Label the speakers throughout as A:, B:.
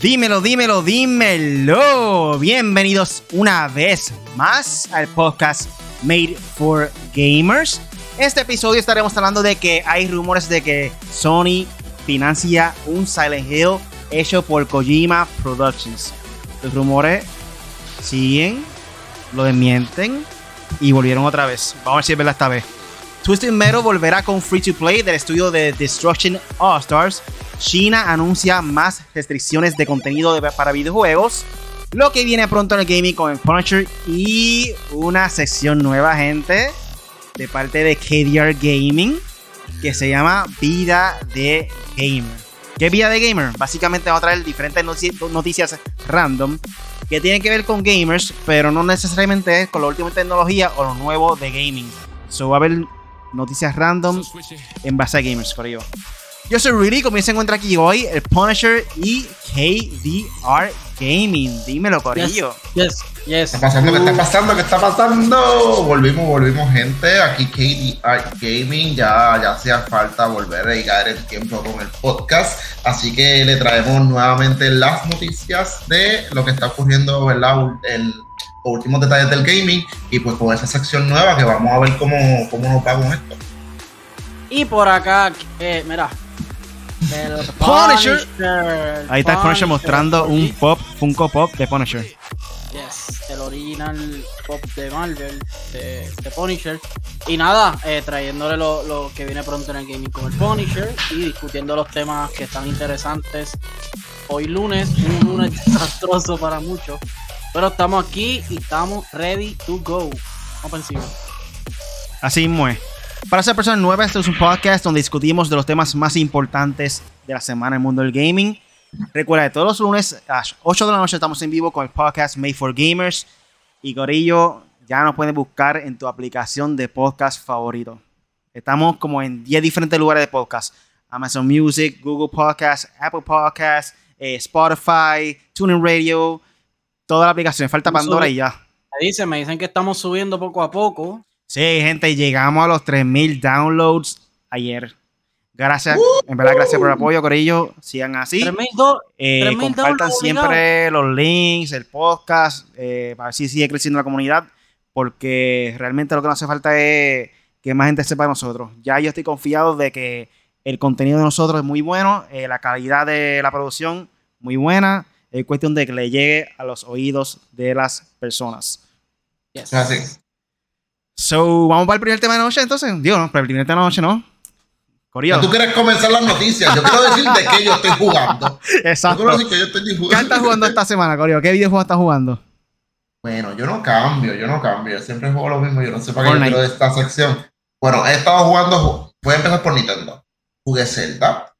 A: Dímelo, dímelo, dímelo. Bienvenidos una vez más al podcast Made for Gamers. Este episodio estaremos hablando de que hay rumores de que Sony financia un Silent Hill hecho por Kojima Productions. Los rumores siguen, lo desmienten y volvieron otra vez. Vamos a ver si es verdad esta vez. Twisted Metal volverá con Free to Play del estudio de Destruction All Stars. China anuncia más restricciones de contenido para videojuegos. Lo que viene pronto en el gaming con Punisher y una sección nueva, gente, de parte de KDR Gaming, que se llama Vida de Gamer. ¿Qué Vida de Gamer? Básicamente va a traer diferentes noticias random que tienen que ver con gamers, pero no necesariamente es con la última tecnología o lo nuevo de gaming. So va a haber noticias random en base a gamers, por ello. Yo soy Rudy, como se encuentra aquí hoy, el Punisher y KDR Gaming. Dímelo, Corillo.
B: Yes, yes,
C: ¿Qué está pasando? ¿Qué está pasando? ¿Qué está pasando? Volvimos, volvimos, gente. Aquí KDR Gaming. Ya, ya hacía falta volver a llegar el tiempo con el podcast. Así que le traemos nuevamente las noticias de lo que está ocurriendo, ¿verdad? El, últimos detalles del gaming y pues con esa sección nueva que vamos a ver cómo, cómo nos va con esto.
B: Y por acá, eh, mira.
A: El Punisher. Ahí está Punisher mostrando un pop, Funko Pop de Punisher.
B: Yes, el original pop de Marvel, de, Punisher. Y nada, eh, trayéndole lo, lo, que viene pronto en el gaming con el Punisher y discutiendo los temas que están interesantes. Hoy lunes, un lunes desastroso para muchos. Pero estamos aquí y estamos ready to go. Encima.
A: Así mismo es. Para ser personas nuevas, este es un podcast donde discutimos de los temas más importantes de la semana en el mundo del gaming. Recuerda que todos los lunes a las 8 de la noche estamos en vivo con el podcast Made for Gamers. Y Gorillo, ya nos pueden buscar en tu aplicación de podcast favorito. Estamos como en 10 diferentes lugares de podcast. Amazon Music, Google Podcast, Apple Podcast, eh, Spotify, TuneIn Radio, toda la aplicación. Falta Pandora y ya.
B: Me dicen, me dicen que estamos subiendo poco a poco.
A: Sí, gente, llegamos a los 3000 downloads ayer. Gracias, en verdad, gracias por el apoyo, Corillo. Sigan así.
B: 3000
A: eh, compartan siempre los links, el podcast, eh, para ver si sigue creciendo la comunidad, porque realmente lo que nos hace falta es que más gente sepa de nosotros. Ya yo estoy confiado de que el contenido de nosotros es muy bueno, eh, la calidad de la producción muy buena es cuestión de que le llegue a los oídos de las personas.
C: Yes. Así.
A: So, vamos para el primer tema de la noche entonces. Digo, no, para el primer tema de la noche no.
C: Corio. Tú quieres comenzar las noticias. Yo quiero decir de qué yo estoy jugando.
A: Exacto. Yo quiero decir que yo estoy jugando. ¿Qué estás jugando esta semana, Corio? ¿Qué videojuego estás jugando?
C: Bueno, yo no cambio, yo no cambio. Yo siempre juego lo mismo. Yo no sé para qué quiero de esta sección. Bueno, he estado jugando. Voy a empezar por Nintendo. Jugué Zelda.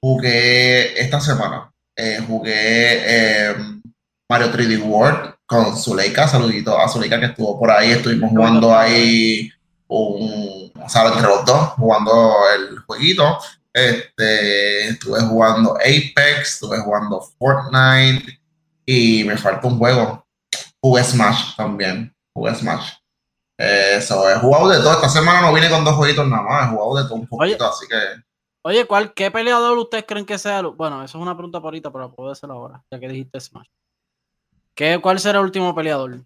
C: Jugué esta semana eh, jugué eh, Mario 3D World con Zuleika, saludito a Zuleika que estuvo por ahí, estuvimos jugando ahí un, o sea, entre los dos, jugando el jueguito. Este, estuve jugando Apex, estuve jugando Fortnite y me falta un juego. Jugué Smash también, jugué Smash. Eso, he jugado de todo. Esta semana no vine con dos jueguitos nada más, he jugado de todo un poquito, así que
B: Oye, ¿cuál, ¿qué peleador ustedes creen que sea? Bueno, eso es una pregunta por ahorita, pero puedo hacerlo ahora, ya que dijiste Smash. ¿Qué, ¿Cuál será el último peleador?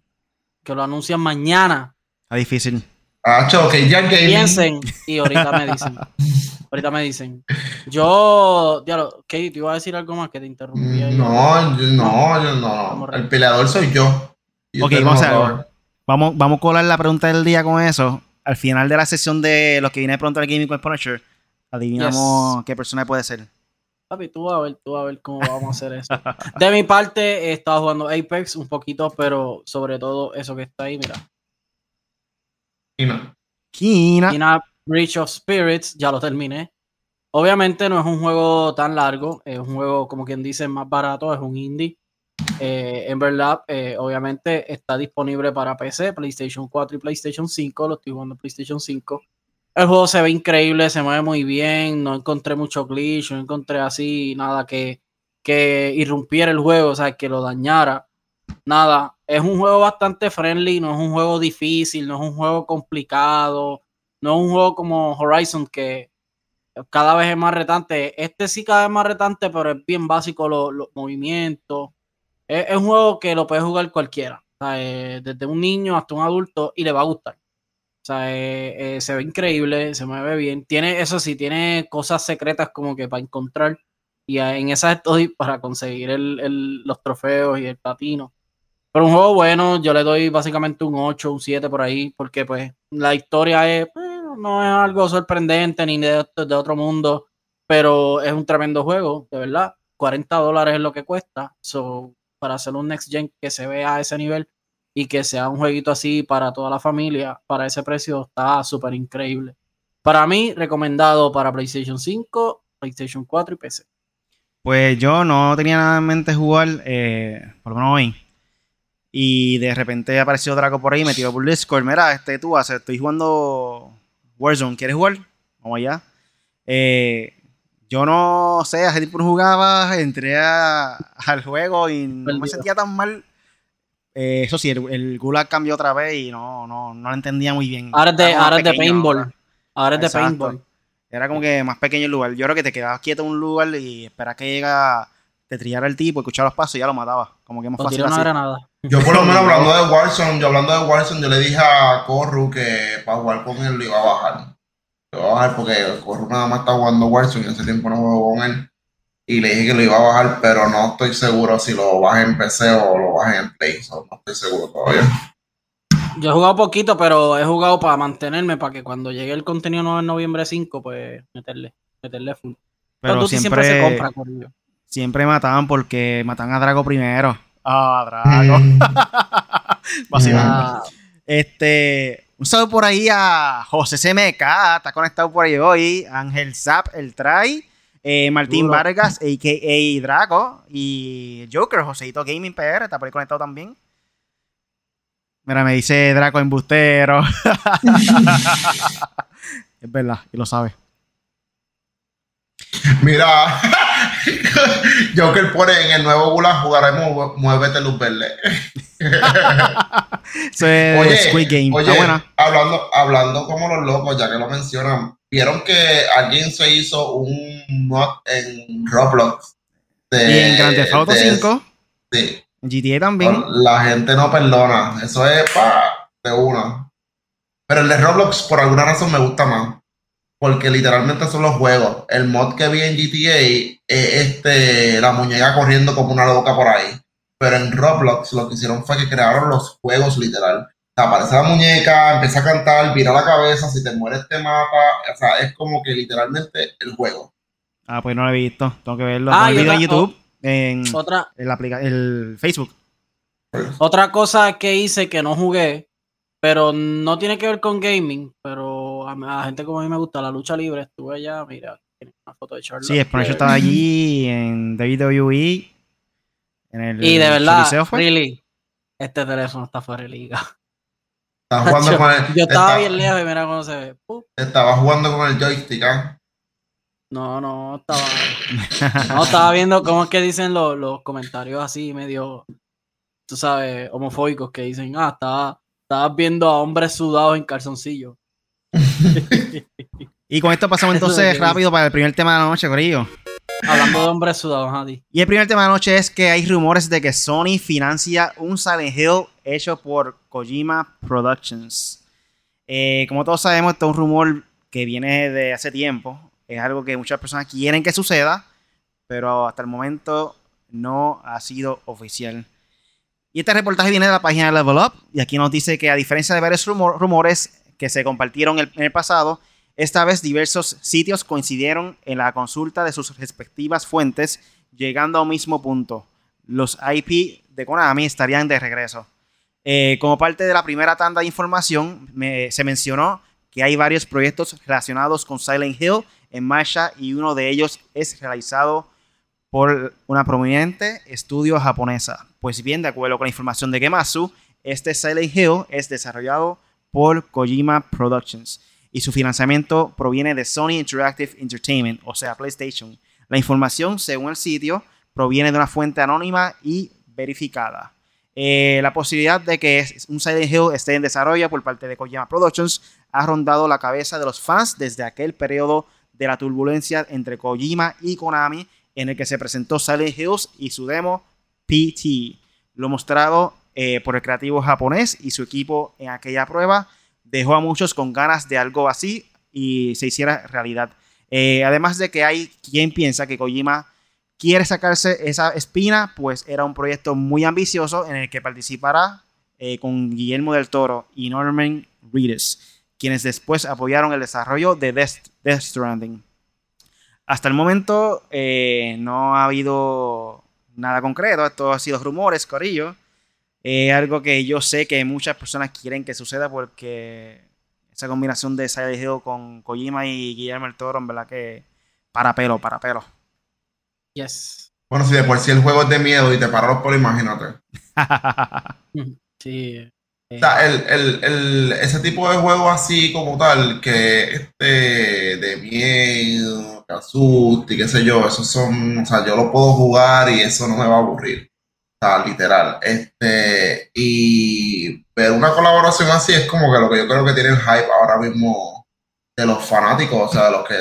B: Que lo anuncian mañana.
A: Está difícil.
C: Ah, que ya que
B: Piensen y ahorita me dicen. ahorita me dicen. Yo, diablo, Katie, te iba a decir algo más que te interrumpí.
C: No, no, yo no. El peleador soy yo.
A: ok, vamos a Vamos, vamos a colar la pregunta del día con eso. Al final de la sesión de lo que viene pronto al Gaming con Punisher, Adivinamos qué persona puede ser.
B: Papi, tú vas a ver, tú a ver cómo vamos a hacer eso. De mi parte, he estado jugando Apex un poquito, pero sobre todo eso que está ahí, mira.
C: Kina.
A: Kina.
B: Kina Breach of Spirits, ya lo terminé. Obviamente no es un juego tan largo, es un juego, como quien dice, más barato, es un indie. Eh, en verdad, eh, obviamente está disponible para PC, PlayStation 4 y PlayStation 5. Lo estoy jugando en PlayStation 5. El juego se ve increíble, se mueve muy bien, no encontré mucho glitch, no encontré así nada que, que irrumpiera el juego, o sea, que lo dañara. Nada, es un juego bastante friendly, no es un juego difícil, no es un juego complicado, no es un juego como Horizon que cada vez es más retante. Este sí cada vez más retante, pero es bien básico los, movimientos. Es, un juego que lo puede jugar cualquiera, eh, desde un niño hasta un adulto y le va a gustar. O sea, eh, eh, se ve increíble, se mueve bien. Tiene, eso sí, tiene cosas secretas como que para encontrar. Y en esas estoy para conseguir los trofeos y el platino. Pero un juego bueno, yo le doy básicamente un 8, un 7 por ahí, porque pues la historia es no es algo sorprendente ni de, de otro mundo, pero es un tremendo juego, de verdad. 40 dólares es lo que cuesta. So, para hacer un next gen que se vea a ese nivel y que sea un jueguito así para toda la familia, para ese precio está súper increíble. Para mí, recomendado para PlayStation 5, PlayStation 4 y PC.
A: Pues yo no tenía nada en mente jugar, eh, por lo menos hoy. Y de repente apareció Draco por ahí, me tiró por Discord. Mira, este tú haces, estoy jugando Warzone, ¿quieres jugar? Vamos allá. Eh, yo no sé, hace tiempo no jugaba, entré al juego y no me sentía tan mal. Eh, eso sí, el, Gulag cambió otra vez y no, no, no lo entendía muy bien.
B: Ahora es de, ahora de paintball. Ahora es de paintball.
A: Era como que más pequeño el lugar. Yo creo que te quedabas quieto en un lugar y esperas que llega, te trillara el tipo, escuchar los pasos y ya lo mataba. Como que más fácil.
B: Una granada.
C: Yo por lo menos hablando de Warzone, yo hablando de Warzone, yo le dije a Corru que para jugar con él lo iba a bajar. Lo iba a bajar porque Corru nada más está jugando Warzone y hace tiempo no juego con él. Y le dije que lo iba a bajar, pero no estoy seguro si lo baje en PC o lo baje en Play. no estoy seguro todavía.
B: Yo he jugado poquito, pero he jugado para mantenerme, para que cuando llegue el contenido nuevo en noviembre 5, pues meterle, meterle full.
A: Pero, siempre, se compra, Siempre mataban porque matan a Drago primero. Ah, Drago. Mm. Ah. Este, un saludo por ahí a José CMK, está conectado por ahí hoy. Ángel Zap, el Try. Eh, Martín Vargas, a.k.a. Drago. Y Joker, Joseito Gaming PR, está por ahí conectado también. Mira, me dice Draco embustero. es verdad, y lo sabe.
C: Mira, Joker pone en el nuevo Gula jugaremos Muévete Luz Verde.
A: oye, Squid Game.
C: Oye, hablando, hablando como los locos, ya que lo mencionan, vieron que alguien se hizo un mod en Roblox.
A: De, y en Grand Theft Auto 5.
C: Sí.
A: GTA también.
C: La gente no perdona. Eso es para de una. Pero el de Roblox, por alguna razón, me gusta más porque literalmente son los juegos. El mod que vi en GTA es este, la muñeca corriendo como una loca por ahí. Pero en Roblox lo que hicieron fue que crearon los juegos literal. Aparece la muñeca, empieza a cantar, vira la cabeza, si te mueres te mata. O sea, es como que literalmente el juego.
A: Ah, pues no lo he visto. Tengo que verlo. Ah, video en YouTube, en, otra, el Facebook.
B: Otra cosa que hice que no jugué, pero no tiene que ver con gaming, pero a, la gente como a mí me gusta la lucha libre, estuve allá, mira, tiene una foto de Charlotte.
A: Sí, por eso estaba allí en WWE.
B: En el, y de verdad, really, este teléfono está fuera de liga.
C: Estaba jugando con el,
B: yo estaba, bien lejos y mira cómo se ve.
C: Estaba jugando con el joystick, ¿ah?
B: No, no, estaba. no, estaba viendo cómo es que dicen los, los comentarios así, medio, tú sabes, homofóbicos, que dicen, ah, estaba, estabas viendo a hombres sudados en calzoncillo.
A: y con esto pasamos entonces rápido para el primer tema de la noche, Corillo.
B: Hablando de hombres sudados, Adi.
A: Y el primer tema de la noche es que hay rumores de que Sony financia un Silent Hill hecho por Kojima Productions. Eh, como todos sabemos, esto es un rumor que viene de hace tiempo. Es algo que muchas personas quieren que suceda, pero hasta el momento no ha sido oficial. Y este reportaje viene de la página de Level Up. Y aquí nos dice que a diferencia de varios rumores, que se compartieron en el pasado, esta vez diversos sitios coincidieron en la consulta de sus respectivas fuentes, llegando a un mismo punto. Los IP de Konami estarían de regreso. Eh, como parte de la primera tanda de información, se mencionó que hay varios proyectos relacionados con Silent Hill en marcha y uno de ellos es realizado por una prominente estudio japonesa. Pues bien, de acuerdo con la información de Gemasu, este Silent Hill es desarrollado por Kojima Productions y su financiamiento proviene de Sony Interactive Entertainment, o sea, PlayStation. La información, según el sitio, proviene de una fuente anónima y verificada. Eh, la posibilidad de que un Silent Hill esté en desarrollo por parte de Kojima Productions ha rondado la cabeza de los fans desde aquel periodo de la turbulencia entre Kojima y Konami, en el que se presentó Silent Hills y su demo PT. Lo mostrado eh, por el creativo japonés y su equipo en aquella prueba dejó a muchos con ganas de algo así y se hiciera realidad. Eh, además de que hay quien piensa que Kojima quiere sacarse esa espina, pues era un proyecto muy ambicioso en el que participará eh, con Guillermo del Toro y Norman Reedus, quienes después apoyaron el desarrollo de Death, Stranding. Hasta el momento eh, no ha habido nada concreto, esto ha sido rumores, corillo. Algo que yo sé que muchas personas quieren que suceda porque esa combinación de Silent Hill con Kojima y Guillermo del Toro, en verdad que para pelo, para pelo.
B: Yes.
C: Bueno, si de por sí el juego es de miedo y te paró por imagínate.
B: sí.
C: O sea, el, ese tipo de juego así como tal, que este de miedo, que asuste y qué sé yo, esos son, o sea, yo lo puedo jugar y eso no me va a aburrir. Sea, literal. Este, y ver una colaboración así es como que lo que yo creo que tiene el hype ahora mismo de los fanáticos, o sea, de los que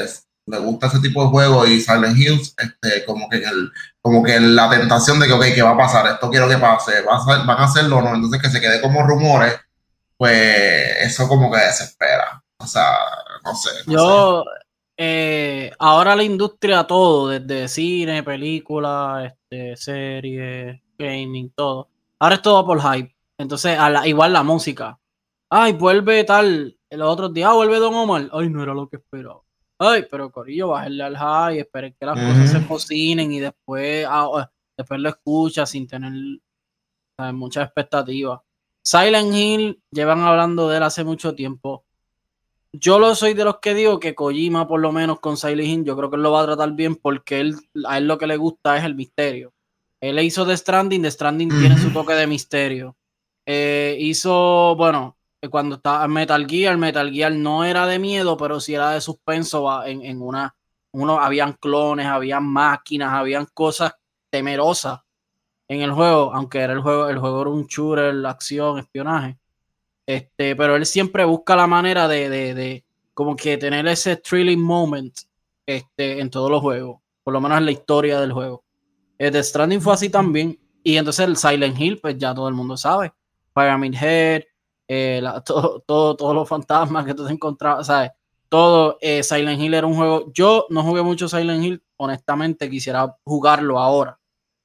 C: les gusta ese tipo de juego y Silent Hills, este, como que el, como que la tentación de que, ok, ¿qué va a pasar? Esto quiero que pase, van a hacerlo o no, entonces que se quede como rumores, pues eso como que desespera. O sea, no sé.
B: yo, eh, ahora la industria todo, desde cine, película, este, series, gaming, todo. Ahora es todo por hype. Entonces, igual la música. Ay, vuelve tal. Los otros días, ah, vuelve Don Omar. Ay, no era lo que esperaba. Ay, pero Corillo, bájale al high, esperen que las cosas se cocinen y después, ah, después lo escucha sin tener muchas expectativas. Silent Hill, llevan hablando de él hace mucho tiempo. Yo lo soy de los que digo que Kojima, por lo menos con Silent Hill, yo creo que él lo va a tratar bien porque él, a él lo que le gusta es el misterio. Él hizo The Stranding, The Stranding tiene su toque de misterio. Eh, hizo, bueno, cuando estaba Metal Gear, Metal Gear no era de miedo, pero sí era de suspenso. En, en una, uno, habían clones, habían máquinas, habían cosas temerosas en el juego, aunque era el juego, el juego era un shooter, la acción, espionaje. Este, pero él siempre busca la manera de, de, de como que tener ese thrilling moment este, en todos los juegos, por lo menos en la historia del juego. El The Stranding fue así también. Y entonces el Silent Hill, pues ya todo el mundo sabe. Pyramid Head, eh, todo, todo, todos los fantasmas que tú te encontrabas, ¿sabes? Todo eh, Silent Hill era un juego. Yo no jugué mucho Silent Hill, honestamente quisiera jugarlo ahora,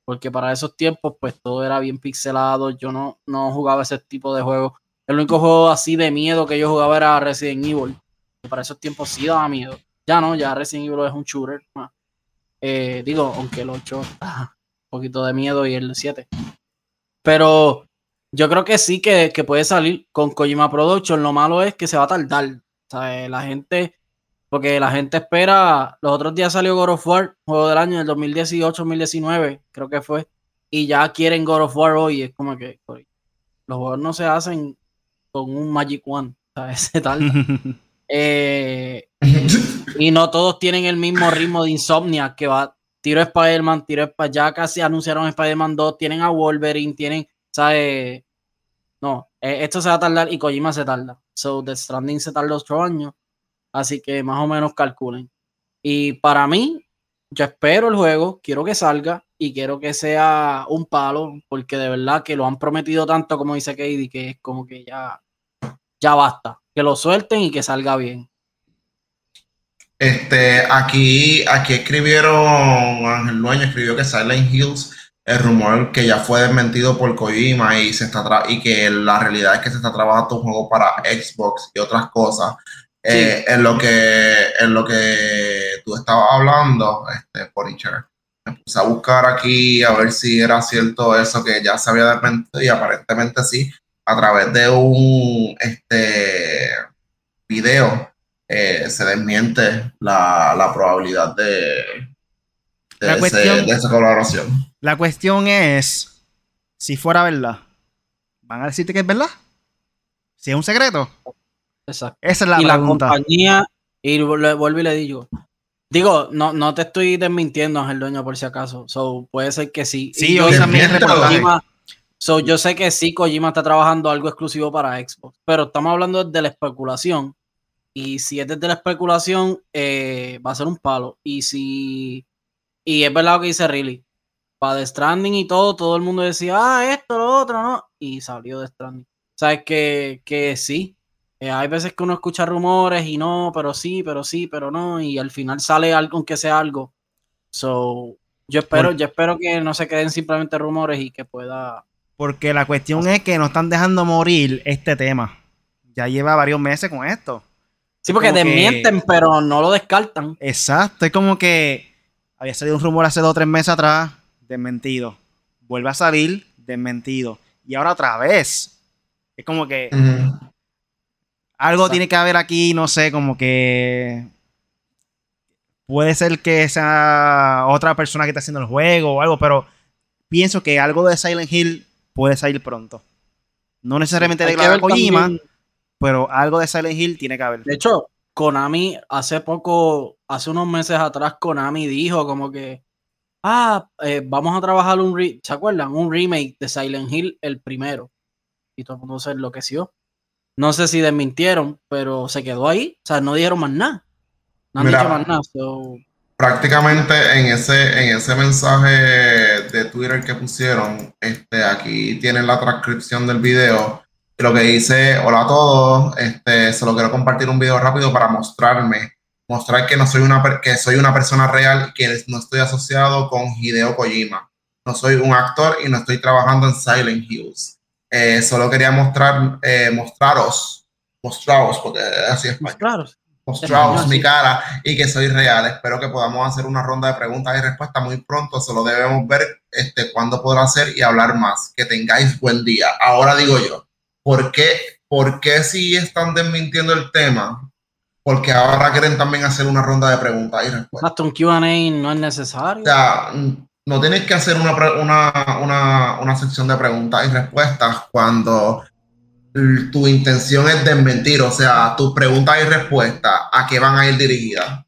B: porque para esos tiempos, pues todo era bien pixelado. Yo no, no jugaba ese tipo de juegos. El único juego así de miedo que yo jugaba era Resident Evil. Y para esos tiempos sí daba miedo. Ya no, ya Resident Evil es un shooter. Eh, digo, aunque el 8 un poquito de miedo y el 7. Pero yo creo que sí que, puede salir con Kojima Production. Lo malo es que se va a tardar. O sea, la gente, porque la gente espera. Los otros días salió God of War, juego del año del 2018-2019, creo que fue. Y ya quieren God of War hoy. Es como que los juegos no se hacen con un Magic One. Sea, se tarda. eh, y no todos tienen el mismo ritmo de insomnia que va. Tiro Spider-Man, tiro Spider ya casi anunciaron Spider-Man 2, tienen a Wolverine, tienen, ¿sabes? No, e, esto se va a tardar y Kojima se tarda. So, The Stranding se tarda otro años. Así que más o menos calculen. Y para mí, yo espero el juego, quiero que salga y quiero que sea un palo, porque de verdad que lo han prometido tanto, como dice Katie, que es como que ya, ya basta. Que lo suelten y que salga bien.
C: Este, aquí, aquí escribieron, Ángel Dueño escribió que Silent Hills, el rumor que ya fue desmentido por Kojima y, se está y que la realidad es que se está trabajando un juego para Xbox y otras cosas. Eh, en, lo que, en lo que tú estabas hablando, este, Punisher, me puse a buscar aquí a ver si era cierto eso que ya se había desmentido y aparentemente sí, a través de un este, video eh, se desmiente la, probabilidad de, de, esa colaboración.
A: La cuestión es, si fuera verdad, ¿van a decirte que es verdad? Si es un secreto.
B: Exacto.
A: Esa es la
B: y
A: pregunta.
B: la compañía, y vuelvo y le digo, digo, no, no te estoy desmintiendo, Ángel Dueño, por si acaso. So, puede ser que sí.
A: Sí, yo también
B: So, yo sé que sí, Kojima está trabajando algo exclusivo para Xbox, pero estamos hablando de la especulación Y si es desde la especulación, eh, va a ser un palo. Y si. Y es verdad lo que dice Riley. Para The Stranding y todo, todo el mundo decía, ah, esto, lo otro, ¿no? Y salió The Stranding. O sea, que, que sí. Eh, hay veces que uno escucha rumores y no, pero sí, pero sí, pero no. Y al final sale algo, aunque sea algo. So, yo espero, yo espero que no se queden simplemente rumores y que pueda.
A: Porque la cuestión es que no están dejando morir este tema. Ya lleva varios meses con esto.
B: Sí, porque desmienten, pero no lo descartan.
A: Exacto, es como que había salido un rumor hace dos o tres meses atrás, desmentido. Vuelve a salir, desmentido. Y ahora otra vez. Es como que algo tiene que haber aquí, no sé, como que puede ser que sea otra persona que está haciendo el juego o algo, pero pienso que algo de Silent Hill puede salir pronto. No necesariamente de la Kojima, pero algo de Silent Hill tiene que haber.
B: De hecho, Konami hace poco, hace unos meses atrás, Konami dijo como que, ah, eh, vamos a trabajar un, ¿se acuerdan? Un remake de Silent Hill, el primero. Y todo el mundo se enloqueció. No sé si desmintieron, pero se quedó ahí. O sea, no dijeron más nada. No han dicho más nada.
C: Prácticamente en ese, en ese mensaje de Twitter que pusieron, este, aquí tienen la transcripción del video. Lo que dice, hola a todos, este, solo quiero compartir un video rápido para mostrarme, mostrar que no soy una, que soy una persona real y que no estoy asociado con Hideo Kojima. No soy un actor y no estoy trabajando en Silent Hills. Eh, solo quería mostrar, eh, mostraros, mostraros, porque así es.
B: Mostraros
C: mostraos mi cara y que soy real. Espero que podamos hacer una ronda de preguntas y respuestas muy pronto. Solo debemos ver este, cuándo podrá ser y hablar más. Que tengáis buen día. Ahora digo yo, ¿por qué, ¿por qué si están desmintiendo el tema? Porque ahora quieren también hacer una ronda de preguntas y respuestas.
B: Hasta un QA no es necesario.
C: O sea, no tienes que hacer una, una, una, una sección de preguntas y respuestas cuando tu intención es desmentir, o sea, tus preguntas y respuestas, ¿a qué van a ir dirigidas?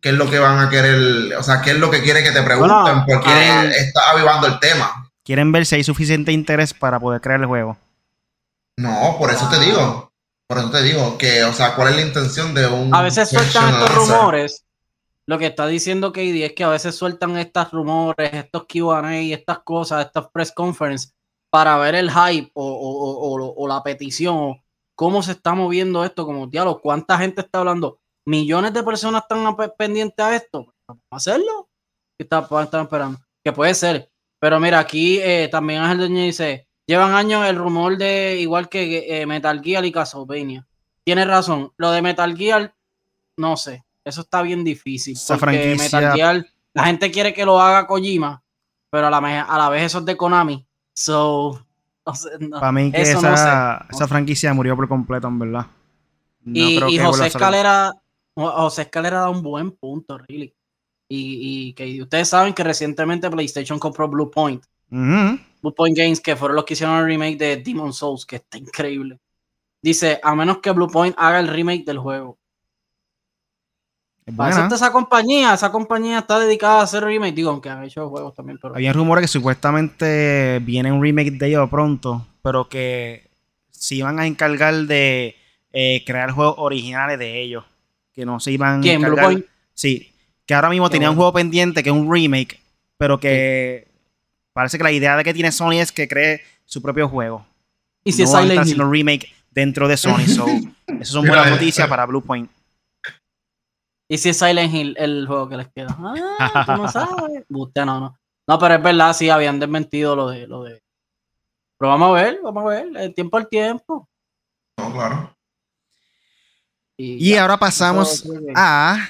C: ¿Qué es lo que van a querer? O sea, ¿qué es lo que quiere que te pregunten? porque está avivando el tema.
A: Quieren ver si hay suficiente interés para poder crear el juego.
C: No, por eso te digo. Por eso te digo que, o sea, ¿cuál es la intención de un.
B: A veces sueltan estos rumores. Lo que está diciendo KD es que a veces sueltan estos rumores, estos QA, estas cosas, estas press conferences para ver el hype o, la petición, cómo se está moviendo esto, como diálogo, cuánta gente está hablando. Millones de personas están pendientes a esto. Vamos a hacerlo. ¿Qué están esperando? Que puede ser. Pero mira, aquí eh, también Ángel Dueño dice: llevan años el rumor de igual que eh, Metal Gear y Castlevania. Tiene razón. Lo de Metal Gear, no sé. Eso está bien difícil. porque Metal Gear, la gente quiere que lo haga Kojima, pero a la, a la vez eso es de Konami. So,
A: Para mí que esa, franquicia murió por completo, en verdad.
B: y, José Escalera, José Escalera da un buen punto, really. Y, que ustedes saben que recientemente PlayStation compró Blue Point. Blue Point Games, que fueron los que hicieron el remake de Demon Souls, que está increíble. Dice, a menos que Blue Point haga el remake del juego. Para esa compañía, esa compañía está dedicada a hacer remake, digo, aunque han hecho juegos también. Pero...
A: Había rumores que supuestamente viene un remake de ellos pronto, pero que se iban a encargar de eh, crear juegos originales de ellos. Que no se iban
B: a encargar.
A: Sí, que ahora mismo tenía un juego pendiente que es un remake, pero que parece que la idea de que tiene Sony es que cree su propio juego.
B: Y si no es
A: haciendo un remake dentro de Sony. so, eso son buenas noticias para Blue Point.
B: ¿Y si es Silent Hill el juego que les queda? Ah, tú no sabes. Usted no, no. No, pero es verdad, sí, habían desmentido lo de, lo de. Pero vamos a ver, vamos a ver, el tiempo al tiempo.
C: No, claro.
A: Y, ahora pasamos a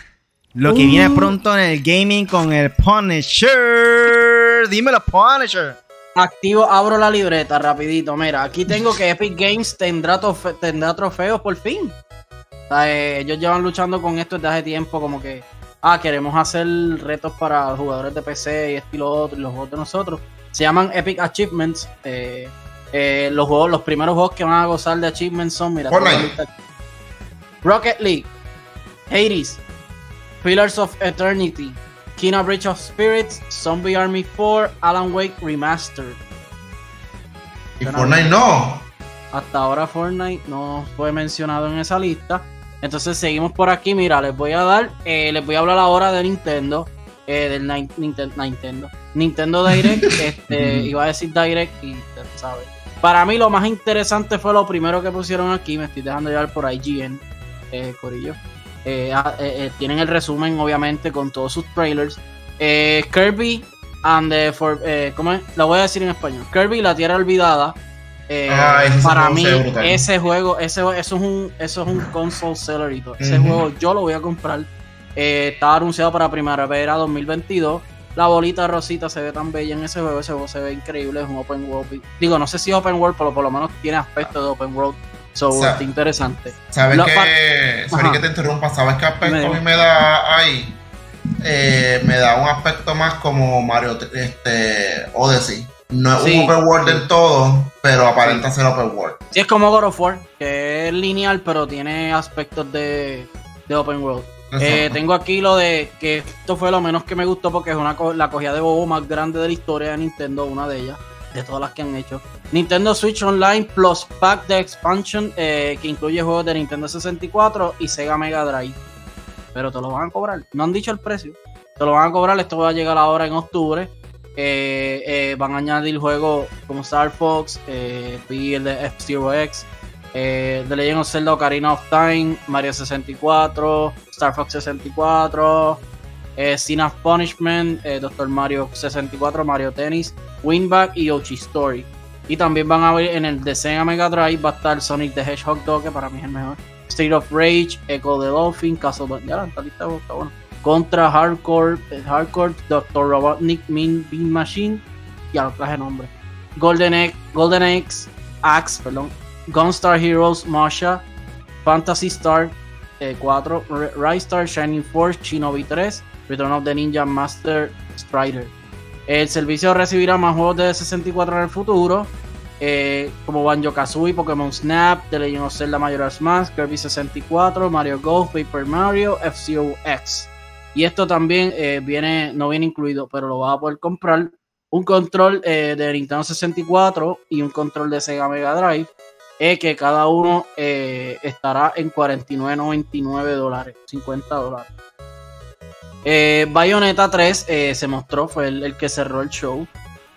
A: lo que viene uh. pronto en el gaming con el Punisher. Dímelo, Punisher.
B: Activo, abro la libreta rapidito. Mira, aquí tengo que Epic Games tendrá, tendrá trofeos por fin. Eh, ellos llevan luchando con esto desde hace tiempo, como que, ah, queremos hacer retos para jugadores de PC y estilo otro, y los juegos de nosotros. Se llaman Epic Achievements. Eh, eh, los juegos, los primeros juegos que van a gozar de achievements son, mira, Rocket League, Hades, Pillars of Eternity, Kina Bridge of Spirits, Zombie Army 4, Alan Wake Remastered.
C: Y Fortnite no.
B: Hasta ahora Fortnite no fue mencionado en esa lista. Entonces seguimos por aquí. Mira, les voy a dar, eh, les voy a hablar ahora de Nintendo, eh, del Nintendo, Nintendo Direct. este, iba a decir Direct y sabes. Para mí lo más interesante fue lo primero que pusieron aquí. Me estoy dejando llevar por IGN, eh, Corillo. Ah, tienen el resumen, obviamente, con todos sus trailers. Kirby and the for, ¿cómo es? Lo voy a decir en español. Kirby la Tierra Olvidada eh, ah, para mí, ese juego, ese, eso, es un, eso es un console seller Ese juego yo lo voy a comprar. Eh, está anunciado para primavera 2022. La bolita rosita se ve tan bella en ese juego. Ese juego se ve increíble. Es un open world. Digo, no sé si es open world, pero por lo menos tiene aspecto de open world. So, está interesante.
C: ¿Sabes qué? Sorry que te interrumpa. ¿Sabes qué aspecto a mí me da ahí? Eh, me da un aspecto más como Mario este, Odyssey. No es un open world del todo, pero aparenta ser open world.
B: Sí, es como God of War, que es lineal, pero tiene aspectos de, open world. Eh, tengo aquí lo de que esto fue lo menos que me gustó porque es una la cogida de bobo más grande de la historia de Nintendo, una de ellas, de todas las que han hecho. Nintendo Switch Online Plus Pack de Expansion, eh, que incluye juegos de Nintendo 64 y Sega Mega Drive. Pero te lo van a cobrar. No han dicho el precio. Te lo van a cobrar. Esto va a llegar ahora en octubre. Eh, eh, van a añadir juegos como Star Fox, eh, el de F-Zero X, The Legend of Zelda Ocarina of Time, Mario 64, Star Fox 64, eh, of Punishment, Doctor Mario 64, Mario Tennis, Winback y Yoshi Story. Y también van a ver en el de Sega Mega Drive va a estar Sonic the Hedgehog 2, que para mí es el mejor. State of Rage, Echo the Dolphin, Castlevania. Ya, lista está bueno contra Hardcore, Hardcore, Dr. Robotnik, Mean Bean Machine, ya lo traje nombre. Golden Egg, Golden Eggs, Axe, perdón. Gunstar Heroes, Masha, Fantasy Star 4, eh, Rise Star, Shining Force, Shinobi 3, Return of the Ninja Master Strider. El servicio recibirá más juegos de 64 en el futuro, eh, como Banjo Kazooie, Pokémon Snap, The Legend of Zelda Majora's Mask, Kirby 64, Mario Golf, Paper Mario, F-Zero X. Y esto también eh, viene, no viene incluido, pero lo vas a poder comprar. Un control eh, de Nintendo 64 y un control de Sega Mega Drive, que cada uno estará en 49.99 dólares, 50 dólares. Bayonetta 3 se mostró, fue el, que cerró el show.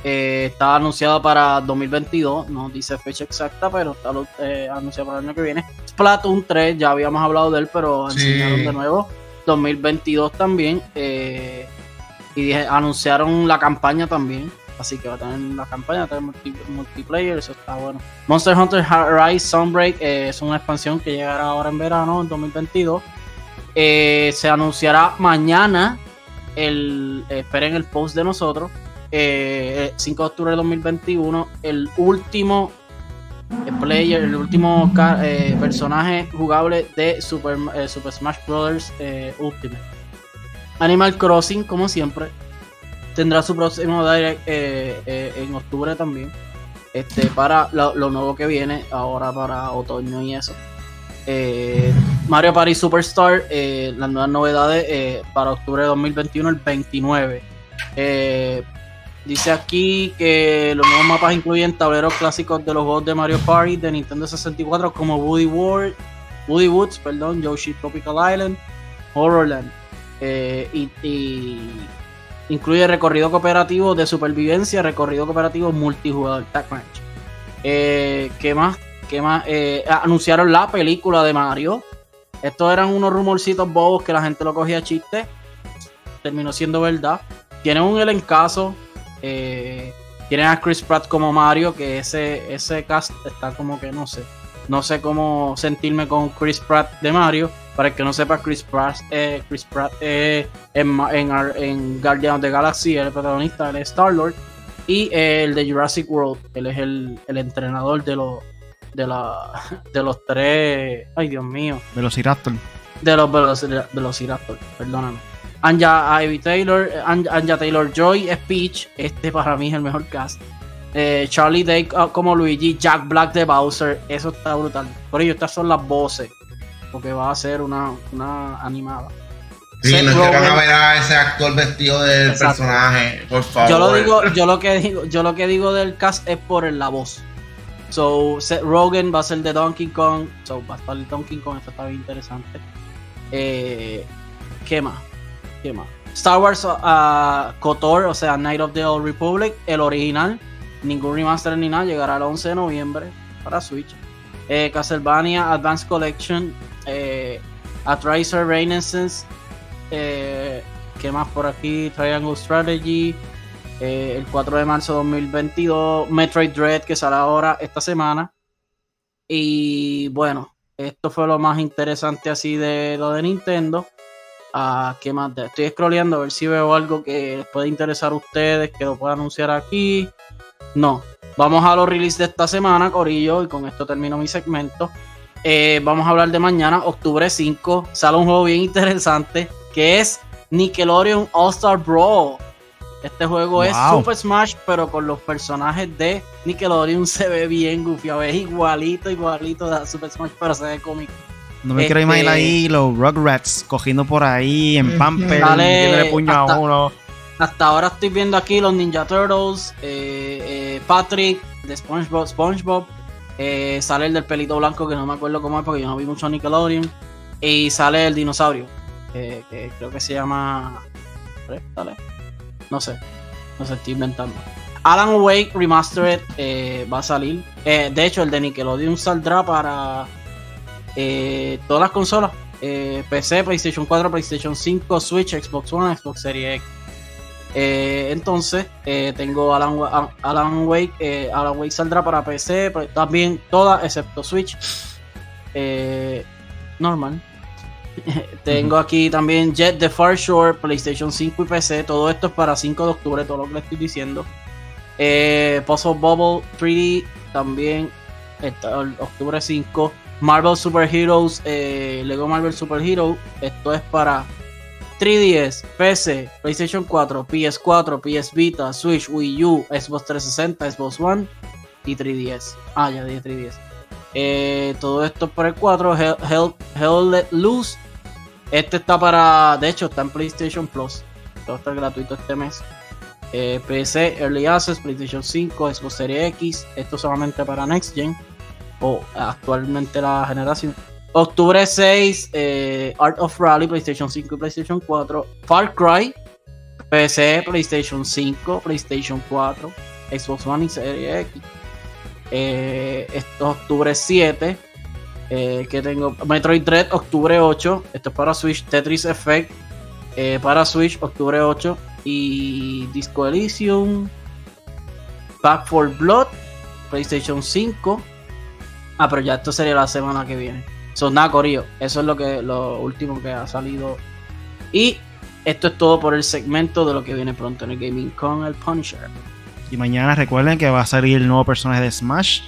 B: está anunciado para 2022, no dice fecha exacta, pero está anunciado para el año que viene. Splatoon 3, ya habíamos hablado de él, pero enseñaron de nuevo. 2022 también. Eh, y dije, anunciaron la campaña también. Así que va a tener la campaña, va a tener multiplayer, eso está bueno. Monster Hunter Rise Sunbreak eh, es una expansión que llegará ahora en verano, en 2022. Eh, se anunciará mañana, el, esperen el post de nosotros, 5 de octubre de 2021, el último player, el último eh, personaje jugable de Super, eh, Super Smash Bros. Eh, Ultimate. Animal Crossing, como siempre, tendrá su próximo direct en octubre también. Este, para lo, nuevo que viene ahora para otoño y eso. Mario Party Superstar, las nuevas novedades para octubre de 2021, el 29. Dice aquí que los nuevos mapas incluyen tableros clásicos de los juegos de Mario Party de Nintendo 64 como Woody World, Woody Woods, perdón, Yoshi Tropical Island, Horrorland. Eh, y, incluye recorrido cooperativo de supervivencia, recorrido cooperativo multijugador, Tag Match. Eh, ¿Qué más? ¿Qué más? Eh, anunciaron la película de Mario. Estos eran unos rumorcitos bobos que la gente lo cogía chiste. Terminó siendo verdad. Tiene un elencazo eh, tienen a Chris Pratt como Mario, que ese, ese cast está como que no sé. No sé cómo sentirme con Chris Pratt de Mario. Para el que no sepa, Chris Pratt, eh, Chris Pratt eh, en, en, en, Guardian of the Galaxy, el protagonista, el Star-Lord. Y eh, el de Jurassic World, él es el, el entrenador de los de, la, de los tres. Ay, Dios mío.
A: Velociraptor.
B: De los Velociraptor, perdóname. Anja Ivy Taylor, Anja Taylor Joy Speech, este para mí es el mejor cast. Eh, Charlie Day ah, como Luigi, Jack Black de Bowser, eso está brutal. Por ello, estas son las voces, porque va a ser una, una animada.
C: Sí, no es que van a ver a ese actor vestido del personaje, por favor.
B: Yo lo digo, yo lo que digo, yo lo que digo del cast es por la voz. So, Seth Rogen va a ser de Donkey Kong. So, va a estar el Donkey Kong. Esto está bien interesante. Eh, ¿Qué más? ¿Qué más? Star Wars uh, KOTOR, o sea, Night of the Old Republic, el original. Ningún remaster ni nada. Llegará el 11 de noviembre para Switch. Eh, Castlevania Advanced Collection. Eh, Renaissance. Eh, ¿Qué más por aquí? Triangle Strategy. Eh, el 4 de marzo de 2022. Metroid Dread que sale ahora esta semana. Y bueno, esto fue lo más interesante así de lo de Nintendo. Ah, ¿Qué más? Estoy scrolleando a ver si veo algo que les puede interesar a ustedes, que lo pueda anunciar aquí. No. Vamos a los releases de esta semana, Corillo, y con esto termino mi segmento. Eh, vamos a hablar de mañana, octubre 5. Sale un juego bien interesante que es Nickelodeon All Star Brawl. Este juego es Super Smash, pero con los personajes de Nickelodeon se ve bien goofy. A ver, igualito, igualito de Super Smash, pero se ve cómico.
A: No me quiero imaginar este, ahí los Rugrats cogiendo por ahí en Pamper,
B: dale, puño hasta, a uno. Hasta ahora estoy viendo aquí los Ninja Turtles, eh, eh, Patrick de SpongeBob, SpongeBob eh, sale el del pelito blanco que no me acuerdo cómo es porque yo no vi mucho Nickelodeon y sale el dinosaurio que creo que se llama, dale, no sé, no sé, estoy inventando. Alan Wake Remastered va a salir. de hecho, el de Nickelodeon saldrá para eh, todas las consolas, eh, PC, PlayStation 4, PlayStation 5, Switch, Xbox One, Xbox Series X. Eh, entonces, tengo Alan, Alan Wake. Alan Wake saldrá para PC, también todas excepto Switch. normal. tengo aquí también Jet the Far Shore, PlayStation 5 y PC. Todo esto es para 5 de octubre, todo lo que le estoy diciendo. Puzzle Bubble 3D también, octubre 5. Marvel Super Heroes, eh, Lego Marvel Super Hero. Esto es para 3DS, PC, PlayStation 4, PS4, PS Vita, Switch, Wii U, Xbox 360, Xbox One y 3DS. Ah, ya dije 3DS. Eh, todo esto es para el 4. Hell, Hell, Let Loose. Este está para. De hecho, está en PlayStation Plus. Todo está gratuito este mes. Eh, PC, Early Access, PlayStation 5, Xbox Series X. Esto solamente para Next Gen o actualmente la generación. Octubre 6, eh, Art of Rally, PlayStation 5 y PlayStation 4. Far Cry, PC, PlayStation 5, PlayStation 4, Xbox One y Series X. Eh, esto es octubre 7. Eh, que tengo Metroid Dread, octubre 8. Esto es para Switch. Tetris Effect, para Switch, octubre 8. Y Disco Elysium, Back for Blood, PlayStation 5. Ah, pero ya esto sería la semana que viene. Son nada, Corillo. Eso es lo que lo último que ha salido. Y esto es todo por el segmento de lo que viene pronto en el Gaming con el Punisher.
A: Y mañana recuerden que va a salir el nuevo personaje de Smash.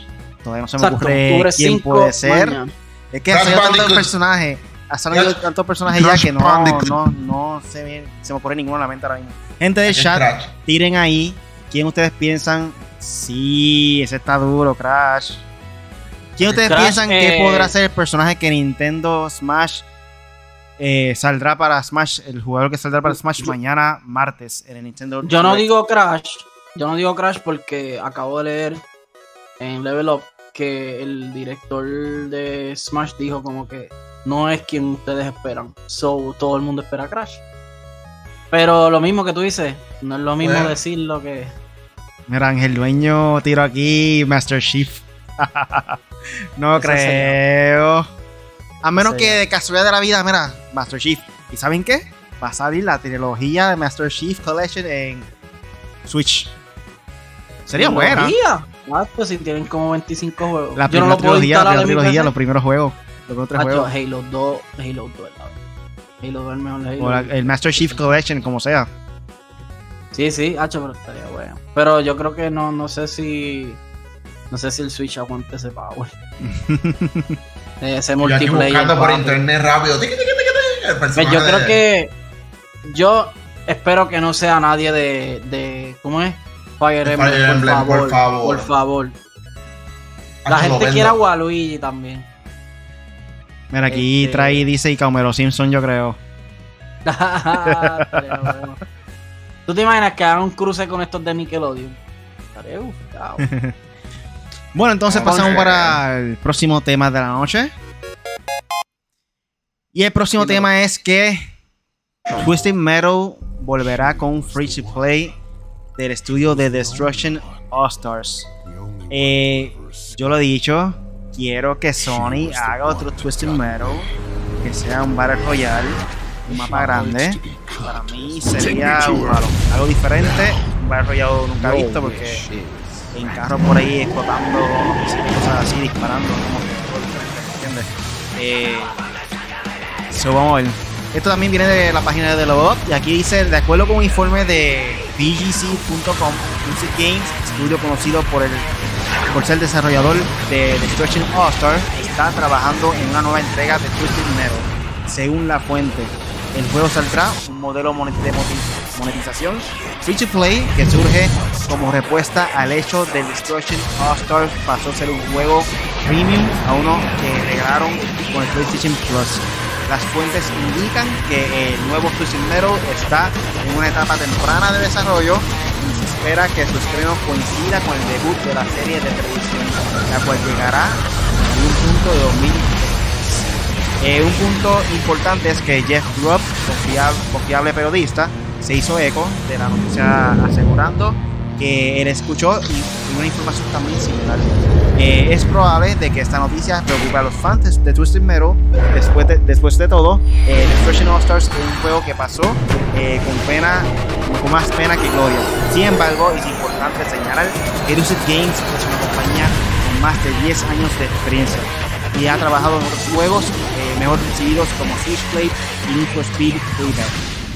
A: Todavía no se me ocurre quién puede ser. Es que ha salido tantos personajes. Ha salido tantos personajes ya que no, no, no se, se me ocurre ninguno en la mente ahora mismo. Gente del chat, tiren ahí quién ustedes piensan. Sí, ese está duro, Crash. ¿Quién ustedes piensan que podrá ser el personaje que Nintendo Smash eh, saldrá para Smash, el jugador que saldrá para Smash mañana martes en el Nintendo?
B: Yo no digo Crash, yo no digo Crash porque acabo de leer en Level Up que el director de Smash dijo como que no es quien ustedes esperan. So todo el mundo espera Crash. Pero lo mismo que tú dices, no es lo mismo decir lo que.
A: Mira, Ángel Dueño tiro aquí Master Chief. no creo. A menos que de casualidad de la vida, mira, Master Chief. ¿Y saben qué? Va a salir la trilogía de Master Chief Collection en Switch. Sería buena.
B: Ah, pues si tienen como 25 juegos.
A: La primera trilogía, la trilogía, los primeros juegos. Los tres juegos.
B: Halo 2, Halo 2, Halo 2 el mejor Halo. O
A: el Master Chief Collection, como sea.
B: Sí, sí, hacho, pero estaría bueno. Pero yo creo que no, no sé si no sé si el Switch aguante ese power. ese multiplayer.
C: buscando por internet rápido.
B: Pues yo creo que. Yo espero que no sea nadie de. de ¿Cómo es? Fire Emblem, por, favor, por, favor, La gente quiere a Waluigi también.
A: Mira, aquí este... trae, dice, y Camero Simpson, yo creo.
B: ¿Tú te imaginas que haga un cruce con estos de Nickelodeon? Estaré buscado.
A: Bueno, entonces pasamos para el próximo tema de la noche. Y el próximo tema es que Twisted Metal volverá con free to play del estudio de Destruction All Stars. Eh, yo lo he dicho, quiero que Sony haga otro Twisted Metal que sea un Battle Royale, un mapa grande. Para mí sería algo, diferente, un Battle Royale nunca visto porque en carros por ahí explotando cosas así, disparando, ¿entiendes? Eh, so vamos a ver. Esto también viene de la página de Lobot y aquí dice, de acuerdo con un informe de VGC.com, Music Games, estudio conocido por el por ser desarrollador de Destruction All Star, está trabajando en una nueva entrega de Twisted Metal. Según la fuente, el juego saldrá un modelo de monetización free to play que surge como respuesta al hecho de Destruction All Star pasó a ser un juego premium a uno que regalaron con el PlayStation Plus. Las fuentes indican que el nuevo Twisted Metal está en una etapa temprana de desarrollo espera que su estreno coincida con el debut de la serie de televisión, la cual llegará en un punto de 2020. Eh, un punto importante es que Jeff Grubb, confiable, periodista, se hizo eco de la noticia asegurando que él escuchó y, una información también similar. Eh, es probable de que esta noticia preocupe a los fans de Twisted Metal. Después de, después de todo, eh, Destruction All Stars es un juego que pasó eh, con pena, con más pena que gloria. Sin embargo, es importante señalar que Lucid Games es una compañía con más de 10 años de experiencia y ha trabajado en otros juegos eh, mejor recibidos como Switchblade y Need for Speed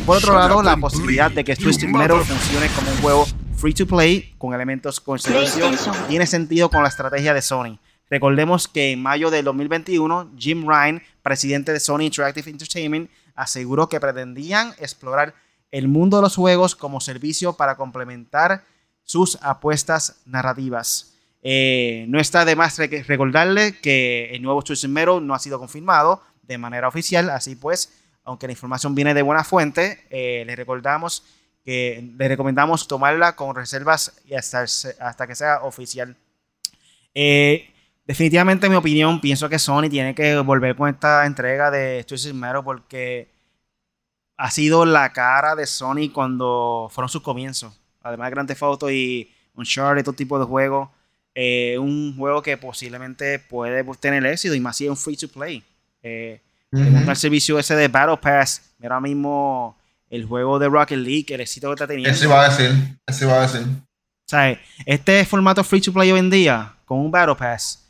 A: Por otro lado, la posibilidad de que Twisted Metal funcione como un juego free to play con elementos con servicio tiene sentido con la estrategia de Sony. Recordemos que en mayo del 2021, Jim Ryan, presidente de Sony Interactive Entertainment, aseguró que pretendían explorar el mundo de los juegos como servicio para complementar sus apuestas narrativas. Eh, no está de más recordarle que el nuevo Twisted Metal no ha sido confirmado de manera oficial, así pues, aunque la información viene de buena fuente, eh, le recordamos que le recomendamos tomarla con reservas y hasta, hasta que sea oficial. Eh, definitivamente, en mi opinión, pienso que Sony tiene que volver con esta entrega de Twisted Metal porque ha sido la cara de Sony cuando fueron sus comienzos. Además de Grand Theft Auto y Uncharted, todo tipo de juegos eh, un juego que posiblemente puede tener éxito y más si es un free to play. Eh, El servicio ese de Battle Pass, ahora mismo el juego de Rocket League, el éxito que está teniendo.
C: Eso iba a decir, eso iba a decir.
A: O este formato free to play hoy en día, con un Battle Pass,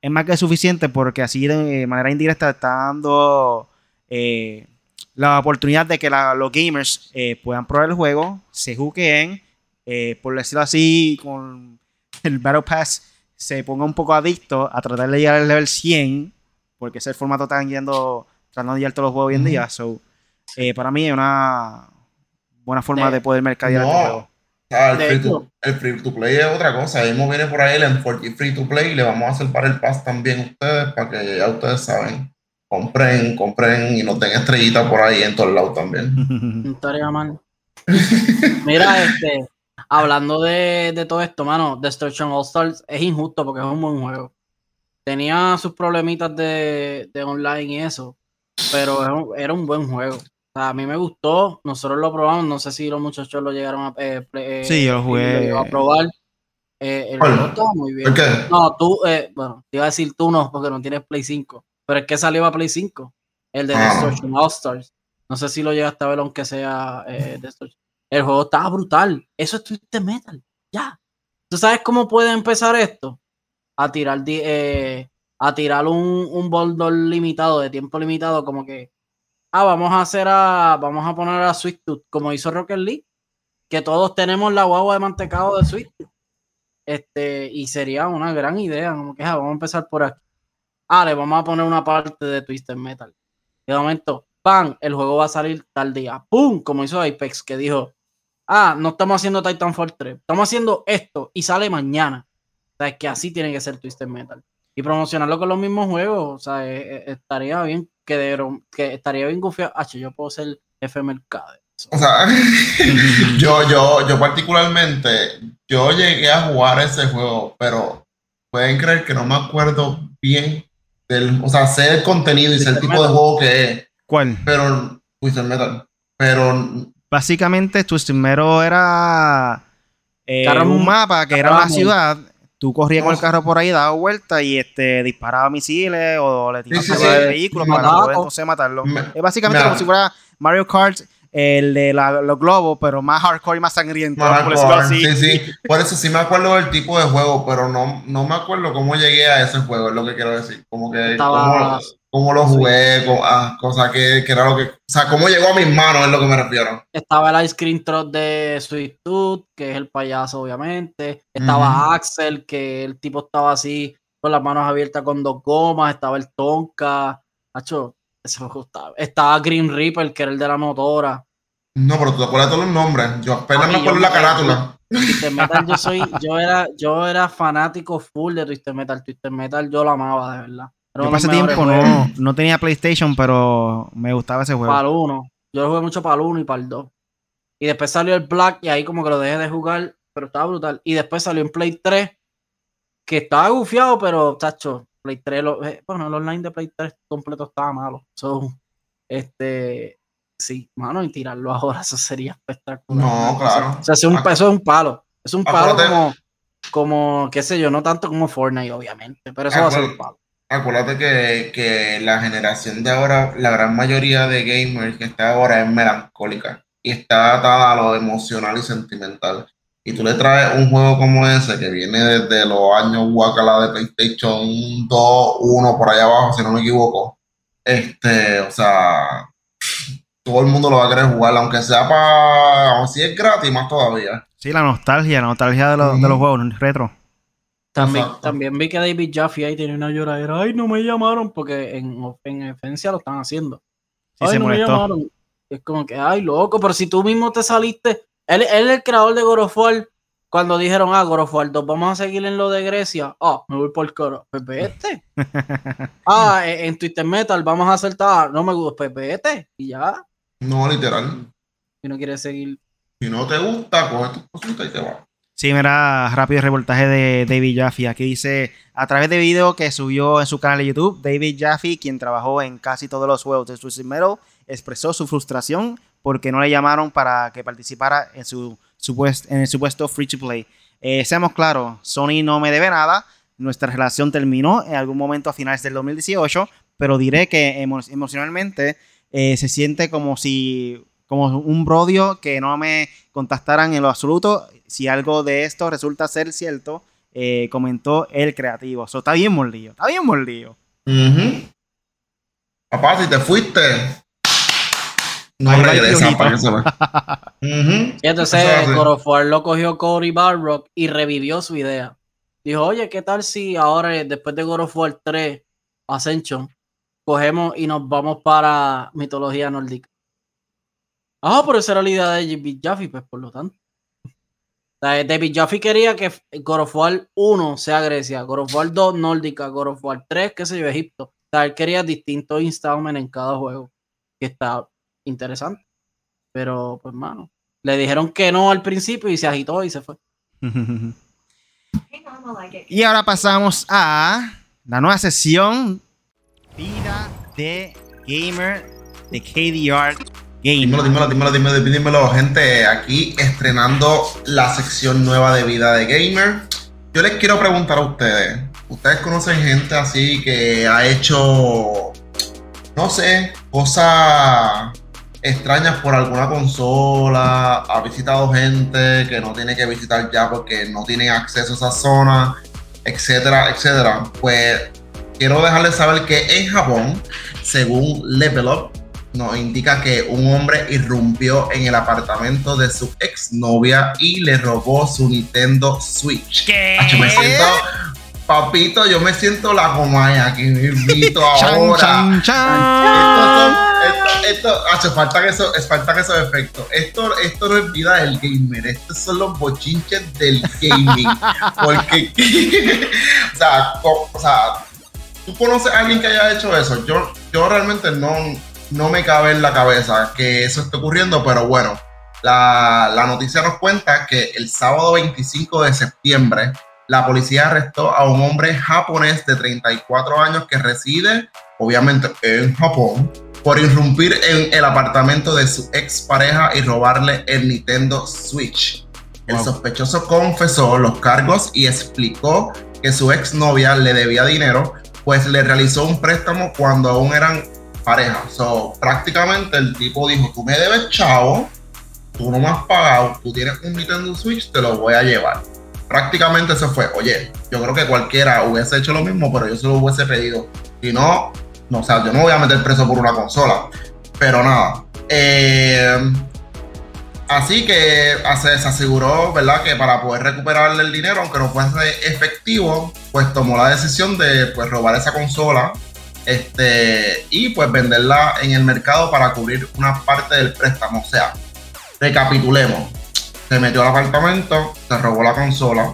A: es más que suficiente porque así de manera indirecta está dando eh, la oportunidad de que los gamers eh, puedan probar el juego, se juquen, eh, por decirlo así, con el Battle Pass se ponga un poco adicto a tratar de llegar al level 100, porque ese formato están yendo, tratando de llegar todos los juegos hoy en día. So, eh, para mí es una buena forma de, poder mercadear este juego.
C: el, free to, play es otra cosa. Ahí mismo viene por ahí el free to play y le vamos a hacer para el pass también a ustedes para que ya ustedes saben. Compren, compren y nos den estrellitas por ahí en todos lados también.
B: No estaría mal. Mira, este, hablando de, todo esto, mano, Destruction All Stars es injusto porque es un buen juego. Tenía sus problemitas de, online y eso, pero era un, buen juego. A mí me gustó, nosotros lo probamos, no sé si los muchachos lo llegaron a, eh, eh
A: sí, yo jugué.
B: a probar. Eh, el juego estaba muy bien. No, tú, eh, bueno, te iba a decir tú no, porque no tienes Play 5, pero es que salió a Play 5, el de ah. Destruction All Stars. No sé si lo llegaste a ver, aunque sea Destruction. El juego estaba brutal. Eso es Twisted Metal. Ya. ¿Tú sabes cómo puede empezar esto? A tirar, eh, a tirar un, un limitado, de tiempo limitado, como que, ah, vamos a hacer a, vamos a poner a Sweet Tooth, como hizo Rocket League, que todos tenemos la guagua de mantecado de Sweet. Este, y sería una gran idea, ah, vamos a empezar por aquí. Ah, le vamos a poner una parte de Twisted Metal. De momento, ¡pam! El juego va a salir tal día. ¡Pum! Como hizo Apex, que dijo, ah, no estamos haciendo Titanfall 3, estamos haciendo esto y sale mañana. O sea, es que así tiene que ser Twisted Metal. Y promocionarlo con los mismos juegos, o sea, eh, eh, estaría bien que, que estaría bien confiado. H, yo puedo ser F Mercade.
C: O sea, yo, yo, yo particularmente, yo llegué a jugar ese juego, pero pueden creer que no me acuerdo bien del, o sea, sé el contenido y sé el tipo de juego que es.
A: ¿Cuál?
C: Pero, Twisted Metal. Pero.
A: Básicamente, Twisted Metal era eh, un mapa que era una ciudad. Tú corrías con el carro por ahí, dabas vuelta y este, disparaba misiles o le tirabas sí, vehículos para entonces matarlo. es básicamente como si fuera Mario Kart el de los globos, pero más hardcore y más sangriento. por
C: Sí, sí. Por eso sí me acuerdo del tipo de juego, pero no, no me acuerdo cómo llegué a ese juego, es lo que quiero decir. Como que cómo, lo jugué, ah, cosa que, que, era lo que. O sea, cómo llegó a mis manos es lo que me refiero.
B: Estaba el Ice Cream Trot de Sweet Tooth, que es el payaso, obviamente. Estaba Axel, que el tipo estaba así, con las manos abiertas con dos gomas. Estaba el Tonka. Hacho, eso me gustaba. Estaba Green Reaper, que era el de la motora.
C: No, pero tú te acuerdas todos los nombres. Yo apenas me acuerdo la carátula.
B: Twisted Metal, yo soy, yo era, yo era fanático full de Twisted Metal. Twisted Metal yo lo amaba, de verdad.
A: Yo pasé tiempo no, no, tenía PlayStation, pero me gustaba ese juego.
B: Para el 1. Yo lo jugué mucho para el 1 y para el 2. Y después salió el Black y ahí como que lo dejé de jugar, pero estaba brutal. Y después salió en Play 3, que estaba gufiado, pero, chacho, Play 3, eh, bueno, el online de Play 3 completo estaba malo. So, este, sí, mano, y tirarlo ahora, eso sería espectacular.
C: No, claro.
B: O sea, eso es un palo. Es un palo como, como, qué sé yo, no tanto como Fortnite, obviamente, pero eso va a ser un palo.
C: Acuérdate que, que, la generación de ahora, la gran mayoría de gamers que está ahora es melancólica y está atada a lo emocional y sentimental. Y tú le traes un juego como ese que viene desde los años Wakala de PlayStation 2, 1 por allá abajo, si no me equivoco. Este, o sea, todo el mundo lo va a querer jugar, aunque sea para. si es gratis, más todavía.
A: Sí, la nostalgia, la nostalgia de, los, de los juegos retro.
B: También, también vi que David Jaffe ahí tenía una lloradera. Ay, no me llamaron porque en, en esencia lo están haciendo. Sí, ay, no me llamaron. Es como que, ay, loco, pero si tú mismo te saliste. Él, él es el creador de God of War. Cuando dijeron, ah, God of War 2, vamos a seguir en lo de Grecia. Ah, me voy por el coro. Pues vete. ah, en, Twitter Metal vamos a acertar. No me gusta, pues vete. Y ya.
C: No, literal.
B: Si no quieres seguir.
C: Si no te gusta, coge tus cositas y te va.
A: Sí, mira, rápido reportaje de David Jaffe. Aquí dice, a través de video que subió en su canal de YouTube, David Jaffe, quien trabajó en casi todos los juegos de Twisted Metal, expresó su frustración porque no le llamaron para que participara en, su supuesto, el supuesto Free to Play. Eh, seamos claros, Sony no me debe nada. Nuestra relación terminó en algún momento a finales del 2018, pero diré que emocionalmente eh, se siente como si, como un brodio que no me contactaran en lo absoluto. Si algo de esto resulta ser cierto, eh, comentó el creativo. Eso está bien mordido, está bien mordido.
C: Papá, si te fuiste, no regresa para que se
B: Y entonces War lo cogió Cory Barrock y revivió su idea. Dijo, oye, ¿qué tal si ahora, después de God of War 3, Ascension, cogemos y nos vamos para mitología nórdica. Ah, pero esa era la idea de David Jaffe, pues por lo tanto. David Jaffe quería que God of War 1 sea Grecia, God of War 2 nórdica, God of War 3, qué sé yo, Egipto. O sea, él quería distintos installments en cada juego, que está interesante. Pero, pues, mano, le dijeron que no al principio y se agitó y se fue.
A: y ahora pasamos a la nueva sesión Vida de Gamer de KDR Gamer.
C: Dímelo, dímelo, dímelo, dímelo, dímelo, gente. Aquí estrenando la sección nueva de Vida de Gamer. Yo les quiero preguntar a ustedes. ¿Ustedes conocen gente así que ha hecho, no sé, cosas extrañas por alguna consola? ¿Ha visitado gente que no tiene que visitar ya porque no tiene acceso a esa zona? Etcétera, etcétera. Pues quiero dejarles saber que en Japón, según Level Up, nos indica que un hombre irrumpió en el apartamento de su exnovia y le robó su Nintendo Switch.
A: ¿Qué?
C: me siento, papito, yo me siento la comaya que me invito ahora. Chan, chan, Esto, hace falta que eso, es falta que esos efectos. Esto, esto no es vida del gamer, estos son los bochinches del gaming. Porque, o sea, o sea, ¿Tú conoces a alguien que haya hecho eso? Yo, yo realmente no, no me cabe en la cabeza que eso esté ocurriendo, pero bueno, la, noticia nos cuenta que el sábado 25 de septiembre la policía arrestó a un hombre japonés de 34 años que reside, obviamente, en Japón, por irrumpir en el apartamento de su expareja y robarle el Nintendo Switch. El sospechoso confesó los cargos y explicó que su exnovia le debía dinero, pues le realizó un préstamo cuando aún eran pareja. So, prácticamente el tipo dijo, tú me debes chavo, tú no me has pagado, tú tienes un Nintendo Switch, te lo voy a llevar. Prácticamente se fue. Oye, yo creo que cualquiera hubiese hecho lo mismo, pero yo se lo hubiese pedido. Si no, no, o sea, yo no voy a meter preso por una consola. Pero nada. Eh, así que se aseguró, ¿verdad? Que para poder recuperarle el dinero, aunque no fuese efectivo, pues tomó la decisión de pues, robar esa consola este, y pues venderla en el mercado para cubrir una parte del préstamo. O sea, recapitulemos. Se metió al apartamento, se robó la consola,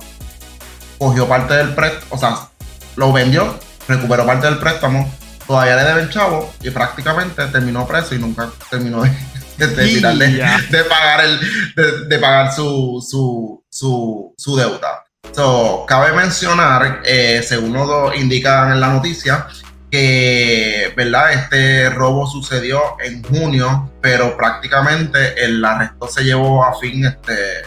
C: cogió parte del préstamo, o sea, lo vendió, recuperó parte del préstamo, todavía le debe el chavo y prácticamente terminó preso y nunca terminó de, de, pagar, el, de, pagar su, su, su, su deuda. So, cabe mencionar, eh, según nos indican en la noticia, que ¿verdad? este robo sucedió en junio, pero prácticamente el arresto se llevó a fin, este,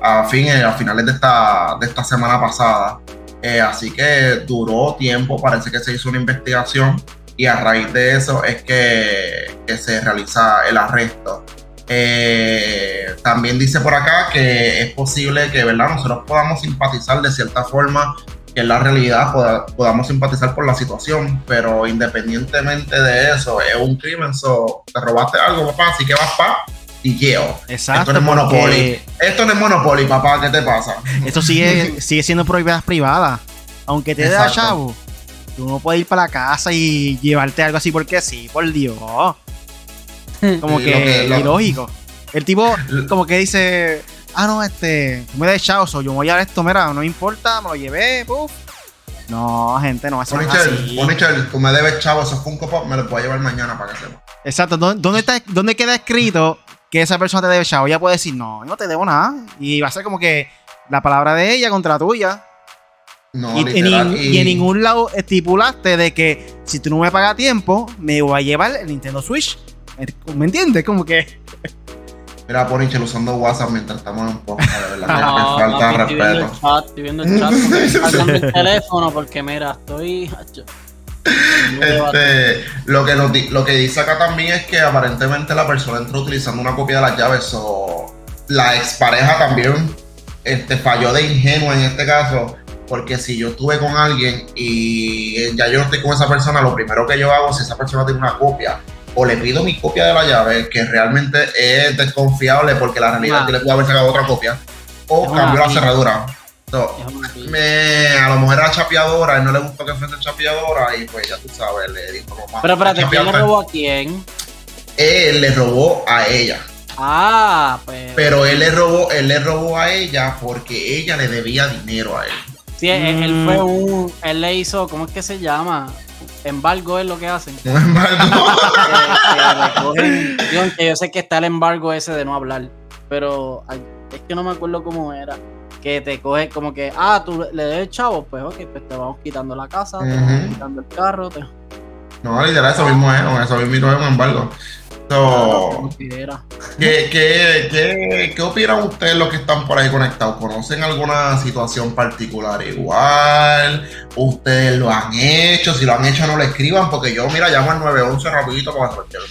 C: a, fin a finales de esta, de esta semana pasada. Eh, así que duró tiempo, parece que se hizo una investigación y a raíz de eso es que, se realiza el arresto. Eh, también dice por acá que es posible que ¿verdad? nosotros podamos simpatizar de cierta forma que en la realidad podamos simpatizar por la situación, pero independientemente de eso, es un crimen, so, te robaste algo, papá, así que vas pa' y yo.
A: Exacto.
C: Esto no es Monopoly. Esto no es Monopoly, papá, ¿qué te pasa?
A: Esto sigue, sigue siendo propiedad privada. Aunque te dé chavo, tú no puedes ir para la casa y llevarte algo así porque sí, por Dios. Como que, ilógico. El tipo como que dice, ah, no, este, tú me des chao, yo me voy a esto, mira, no importa, me lo llevé, puf. No, gente, no, eso no es así.
C: tú me debes chavo, esos Funko Pop me los voy a llevar mañana para que sepa.
A: Exacto, ¿dónde, está, ¿dónde queda escrito que esa persona te debe chavo? Ella puede decir, no, no te debo nada. Y va a ser como que la palabra de ella contra la tuya. No, y, literal, y... en ningún lado estipulaste de que si tú no me pagas a tiempo, me voy a llevar el Nintendo Switch. ¿Me entiendes? Como que.
C: Mira, Ponichel usando WhatsApp mientras estamos en podcast, de verdad. No, falta de respeto.
B: Estoy viendo el chat, estoy viendo el chat el teléfono porque mira, estoy.
C: Este, lo, que lo que dice acá también es que aparentemente la persona entró utilizando una copia de las llaves o la expareja también este, falló de ingenuo en este caso porque si yo estuve con alguien y ya yo no estoy con esa persona, lo primero que yo hago si esa persona tiene una copia o le pido mi copia de la llave, que realmente es desconfiable porque la realidad es que le puedo haber sacado otra copia, o cambio la cerradura. me, a lo mejor era chapeadora, y no le gustó que fuese chapeadora, y pues ya tú sabes, le dijo
B: mamá. Pero espérate, ¿quién le robó a quién?
C: Él le robó a ella.
B: Ah, pues.
C: Pero él le robó, él le robó a ella porque ella le debía dinero a él.
B: Sí, él fue mm. un. Él le hizo, ¿cómo es que se llama? Embargo es lo que hacen. embargo. yo, sé que está el embargo ese de no hablar, pero es que no me acuerdo cómo era. Que te coge como que, ah, tú le debes chavo, pues ok, pues te vamos quitando la casa, te vamos quitando el carro. Te...
C: No, literal, eso mismo es, eso mismo es un embargo. ¿Qué, qué, qué, opinan ustedes los que están por ahí conectados? ¿Conocen alguna situación particular igual? ¿Ustedes lo han hecho? Si lo han hecho, no lo escriban, porque yo, mira, llamo al 911 rapidito para cualquier.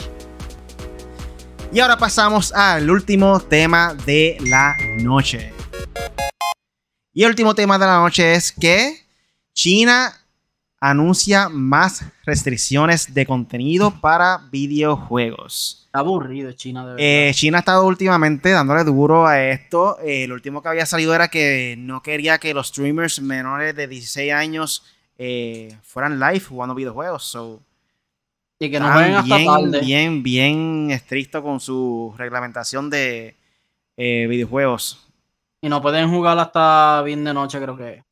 A: Y ahora pasamos al último tema de la noche. Y el último tema de la noche es que China anuncia más restricciones de contenido para videojuegos.
B: aburrido China, de
A: eh, China ha estado últimamente dándole duro a esto. Eh, lo último que había salido era que no quería que los streamers menores de 16 años eh, fueran live jugando videojuegos.
B: y que no jueguen hasta
A: bien,
B: tarde.
A: Bien, bien estricto con su reglamentación de videojuegos.
B: Y no pueden jugar hasta bien de noche, creo que.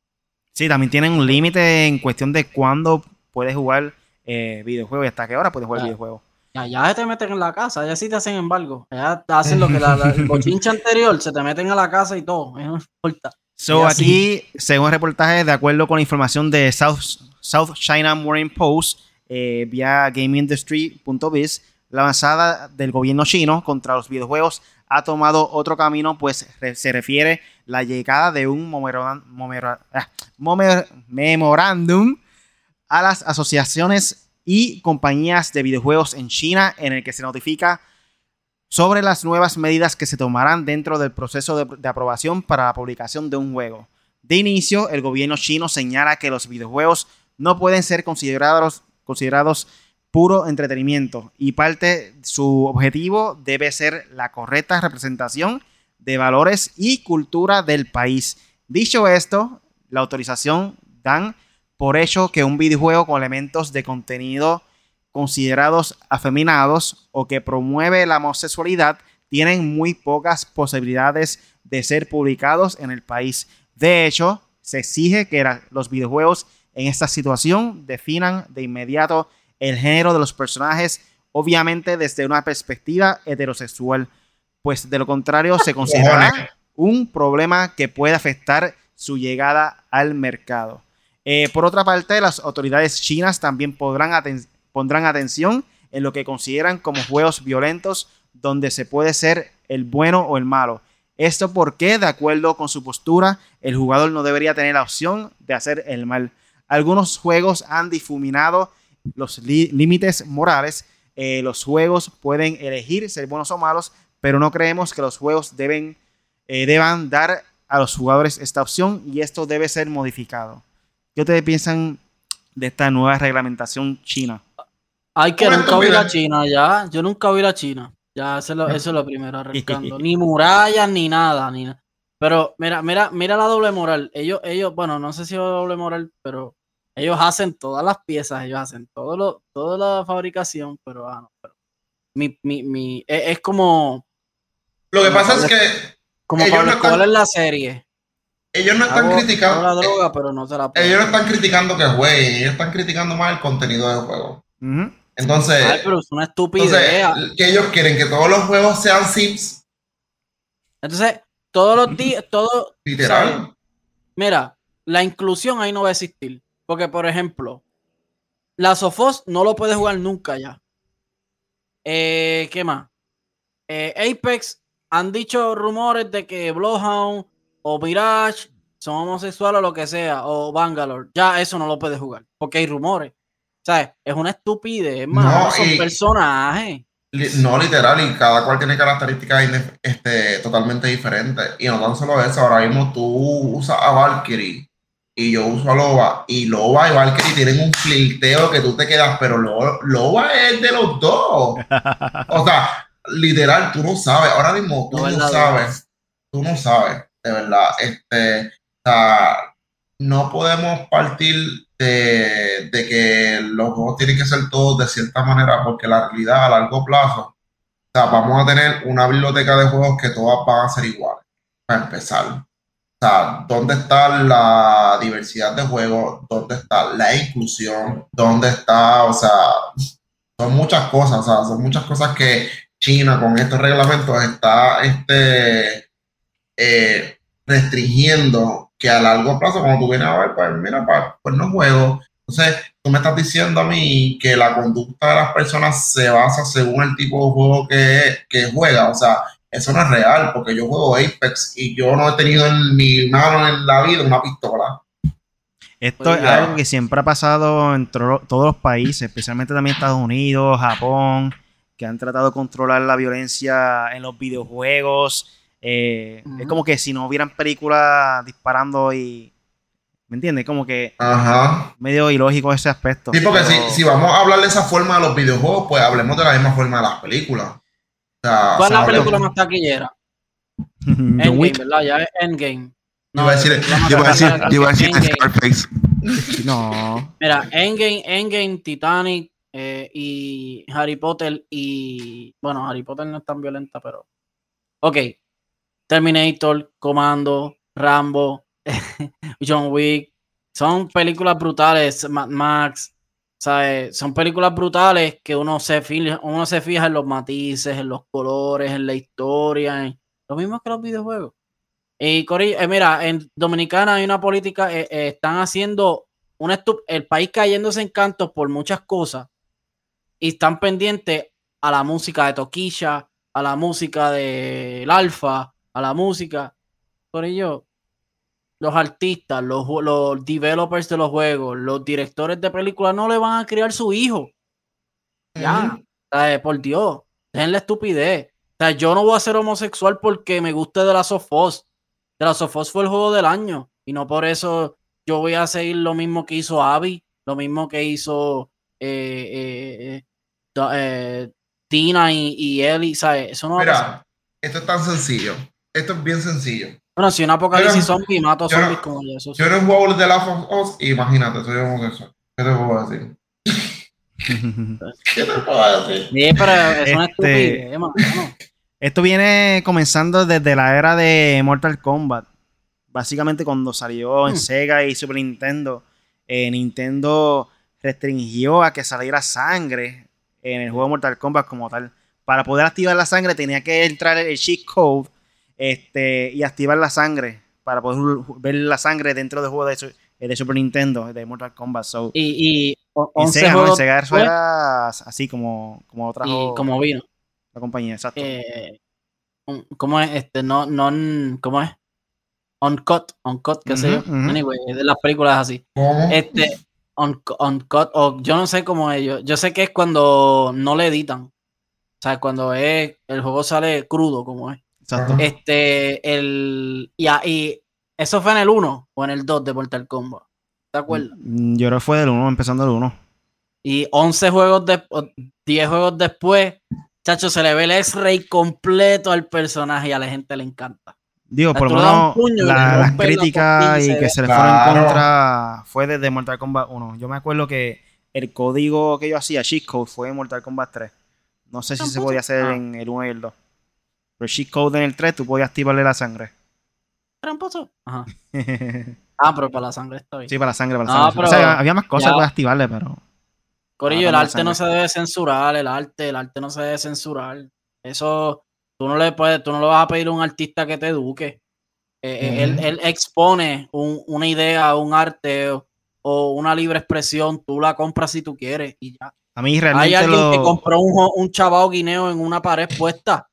A: Sí, también tienen un límite en cuestión de cuándo puedes jugar eh, videojuegos y hasta qué hora puedes jugar videojuegos.
B: Ya, ya te meten en la casa, ya sí te hacen embargo. Te hacen lo que la, el bochinche anterior, se te meten a la casa y todo, no importa.
A: So, aquí, según reportaje, de acuerdo con información de South, South China Morning Post, eh, vía GameIndustry.biz, la avanzada del gobierno chino contra los videojuegos ha tomado otro camino, pues se refiere la llegada de un ah, memorándum a las asociaciones y compañías de videojuegos en China en el que se notifica sobre las nuevas medidas que se tomarán dentro del proceso de, aprobación para la publicación de un juego. De inicio, el gobierno chino señala que los videojuegos no pueden ser considerados puro entretenimiento y parte su objetivo debe ser la correcta representación de valores y cultura del país. Dicho esto, la autorización dan por hecho que un videojuego con elementos de contenido considerados afeminados o que promueve la homosexualidad tienen muy pocas posibilidades de ser publicados en el país. De hecho, se exige que los videojuegos en esta situación definan de inmediato el género de los personajes, obviamente desde una perspectiva heterosexual, pues de lo contrario se considera un problema que puede afectar su llegada al mercado. Eh, por otra parte, las autoridades chinas también podrán pondrán atención en lo que consideran como juegos violentos donde se puede ser el bueno o el malo. Esto porque, de acuerdo con su postura, el jugador no debería tener la opción de hacer el mal. Algunos juegos han difuminado los límites morales. Eh, los juegos pueden elegir ser buenos o malos, pero no creemos que los juegos deben, eh, deban dar a los jugadores esta opción y esto debe ser modificado. ¿Qué ustedes piensan de esta nueva reglamentación china?
B: Ay, que nunca vi la China ya. Yo nunca vi la China. Ya, eso es lo, primero, arrancando. ni murallas, ni nada, ni Pero mira, mira, mira la doble moral. Ellos, ellos, bueno, no sé si es doble moral, pero ellos hacen todas las piezas, ellos hacen todo lo, toda la fabricación, pero, ah, no, pero mi, mi, mi, e, es, como.
C: Lo que pasa es que.
B: Como ellos no están, en la serie.
C: Ellos no están criticando.
B: La droga, pero no se la
C: ellos no están criticando que jueguen, ellos están criticando más el contenido del juego. Entonces.
B: Ay, pero es una estupidez.
C: que ellos quieren que todos los juegos sean Sims.
B: Entonces, todos los días, todo.
C: Literal.
B: Mira, la inclusión ahí no va a existir. Porque, por ejemplo, la Sofos no lo puede jugar nunca ya. Eh, ¿Qué más? Eh, Apex han dicho rumores de que Bloodhound o Mirage son homosexuales o lo que sea, o Bangalore. Ya eso no lo puede jugar, porque hay rumores. ¿Sabes? Es una estupidez, no, son personajes.
C: No, literal, y cada cual tiene características este, totalmente diferentes. Y no tan solo eso, ahora mismo tú usas a Valkyrie y yo uso a Loba, y Loba y Valkyrie tienen un flirteo que tú te quedas, pero Loba es de los dos. O sea, literal, tú no sabes, ahora mismo tú no, sabes, tú no sabes, de verdad. Este, o sea, no podemos partir de, de, que los juegos tienen que ser todos de cierta manera, porque la realidad a largo plazo, o sea, vamos a tener una biblioteca de juegos que todas van a ser iguales, para empezar. Sea, ¿dónde está la diversidad de juegos? ¿Dónde está la inclusión? ¿Dónde está, o sea, son muchas cosas, o sea, son muchas cosas que China con estos reglamentos está este, eh, restringiendo que a largo plazo, cuando tú vienes a ver, pues mira, pues no juego. Entonces, tú me estás diciendo a mí que la conducta de las personas se basa según el tipo de juego que, que juega. O sea, eso no es real, porque yo juego Apex y yo no he tenido en mi mano en la vida una pistola.
A: Esto es algo que siempre ha pasado en todos los países, especialmente también Estados Unidos, Japón, que han tratado de controlar la violencia en los videojuegos. Eh, es como que si no hubieran películas disparando y. ¿Me entiendes? Como que.
C: Ajá.
A: Medio ilógico ese aspecto.
C: Sí, porque si, si, vamos a hablar de esa forma de los videojuegos, pues hablemos de la misma forma de las películas.
B: ¿Cuál es la película más taquillera? Endgame, ¿verdad? Ya es Endgame.
C: No, iba a decir, yo iba a decir, yo iba a decir Scarface.
A: No.
B: Mira, Endgame, Endgame, Titanic eh, y Harry Potter y... Bueno, Harry Potter no es tan violenta, pero... Ok. Terminator, Comando, Rambo, John Wick. Son películas brutales. Mad Max. Son películas brutales que uno se, fija, uno se fija en los matices, en los colores, en la historia. lo mismo que los videojuegos. Y Corillo, eh, mira, en Dominicana hay una política, eh, eh, están haciendo un el país cayéndose en cantos por muchas cosas y están pendientes a la música de Toquilla, a la música del Alfa, a la música. Corillo, los artistas, los, los developers de los juegos, los directores de películas no le van a criar su hijo. Ya, por Dios, dejen la estupidez. O sea, yo no voy a ser homosexual porque me guste de la Sofos. De la Sofos fue el juego del año. Y no por eso yo voy a seguir lo mismo que hizo Abby, lo mismo que hizo eh, eh, eh, Tina y, y Ellie. ¿sabes? Eso no
C: Mira, esto es tan sencillo. Esto es bien sencillo.
B: Bueno, si un apocalipsis zombie mato zombies como
C: eso. Yo era un jugador de la of imagínate, soy homosexual. ¿Qué te puedo decir? ¿Qué te puedo decir? Sí, pero
A: es una este, Esto viene comenzando desde la era de Mortal Kombat. Básicamente cuando salió en hmm. Sega y Super Nintendo, eh, Nintendo restringió a que saliera sangre en el juego Mortal Kombat como tal. Para poder activar la sangre tenía que entrar el cheat code este, y activar la sangre para poder ver la sangre dentro del juego de, de Super Nintendo, de Mortal Kombat.
B: y, y,
A: 11 Sega, eso era así como, como otra
B: y como vino.
A: La compañía, exacto.
B: Eh, ¿Cómo es? Este, no, no, ¿cómo es? Uncut, uncut, qué sé yo. Anyway, de las películas así. Este, uncut, o yo no sé cómo es. Yo, yo sé que es cuando no le editan. O sea, cuando es, el juego sale crudo, como es. Este, el. Y, y eso fue en el 1 o en el 2 de Mortal Kombat. ¿Te acuerdas?
A: Mm, yo creo que fue del 1, empezando el 1.
B: Y 11 juegos de 10 juegos después, chacho, se le ve el X-Ray completo al personaje y a la gente le encanta.
A: Digo, por lo menos las críticas y que se le fueron en contra fue desde Mortal Kombat 1. Yo me acuerdo que el código que yo hacía, cheat code, fue en Mortal Kombat 3. No sé si se podía hacer ah. en el 1 y el 2. Pero cheat code en el 3 tú podías activarle la sangre.
B: Tramposo. Ajá. ah, pero para la sangre está bien.
A: Sí, para la sangre, para la sangre. o sea, había más cosas para activarle, pero.
B: Corillo, el arte no se debe censurar, el arte, el arte no se debe censurar. Eso, tú no le puedes, tú no le vas a pedir a un artista que te eduque. Eh, eh, él, él, expone una idea, un arte o, una libre expresión, tú la compras si tú quieres y ya.
A: A mí realmente
B: Hay alguien que compró un, un chavao guineo en una pared puesta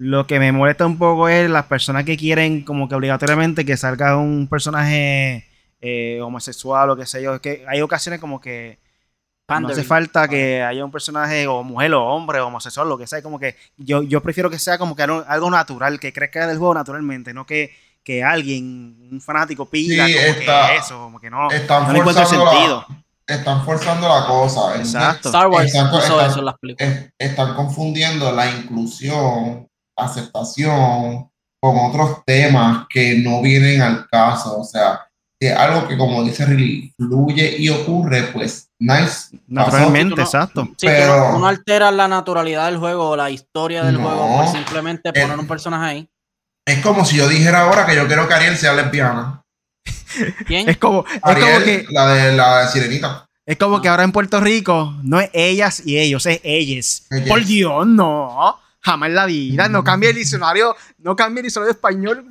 A: lo que me molesta un poco es las personas que quieren como que obligatoriamente que salga un personaje eh, homosexual o qué sé yo. Es que hay ocasiones como que no hace falta que haya un personaje o mujer o hombre o homosexual, lo que sea. Como que yo, yo prefiero que sea como que algo natural, que crezca del juego naturalmente, no que, que alguien, un fanático pida como que eso, como que no,
C: están no encuentro sentido. están forzando la cosa.
A: Exacto. Star Wars están,
C: eso las están confundiendo la inclusión aceptación, con otros temas que no vienen al caso. O sea, es algo que, como dice Riley, fluye y ocurre, pues, nice.
A: Naturalmente, exacto.
B: Sí, pero no altera la naturalidad del juego o la historia del juego por simplemente poner un personaje ahí.
C: Es como si yo dijera ahora que yo quiero que Ariel sea lesbiana.
A: ¿Quién? Es como,
C: que. La de la sirenita.
A: Es como que ahora en Puerto Rico no es ellas y ellos, es ellas. Por Dios, no jamás en la vida. No cambia el diccionario, no cambia el diccionario español.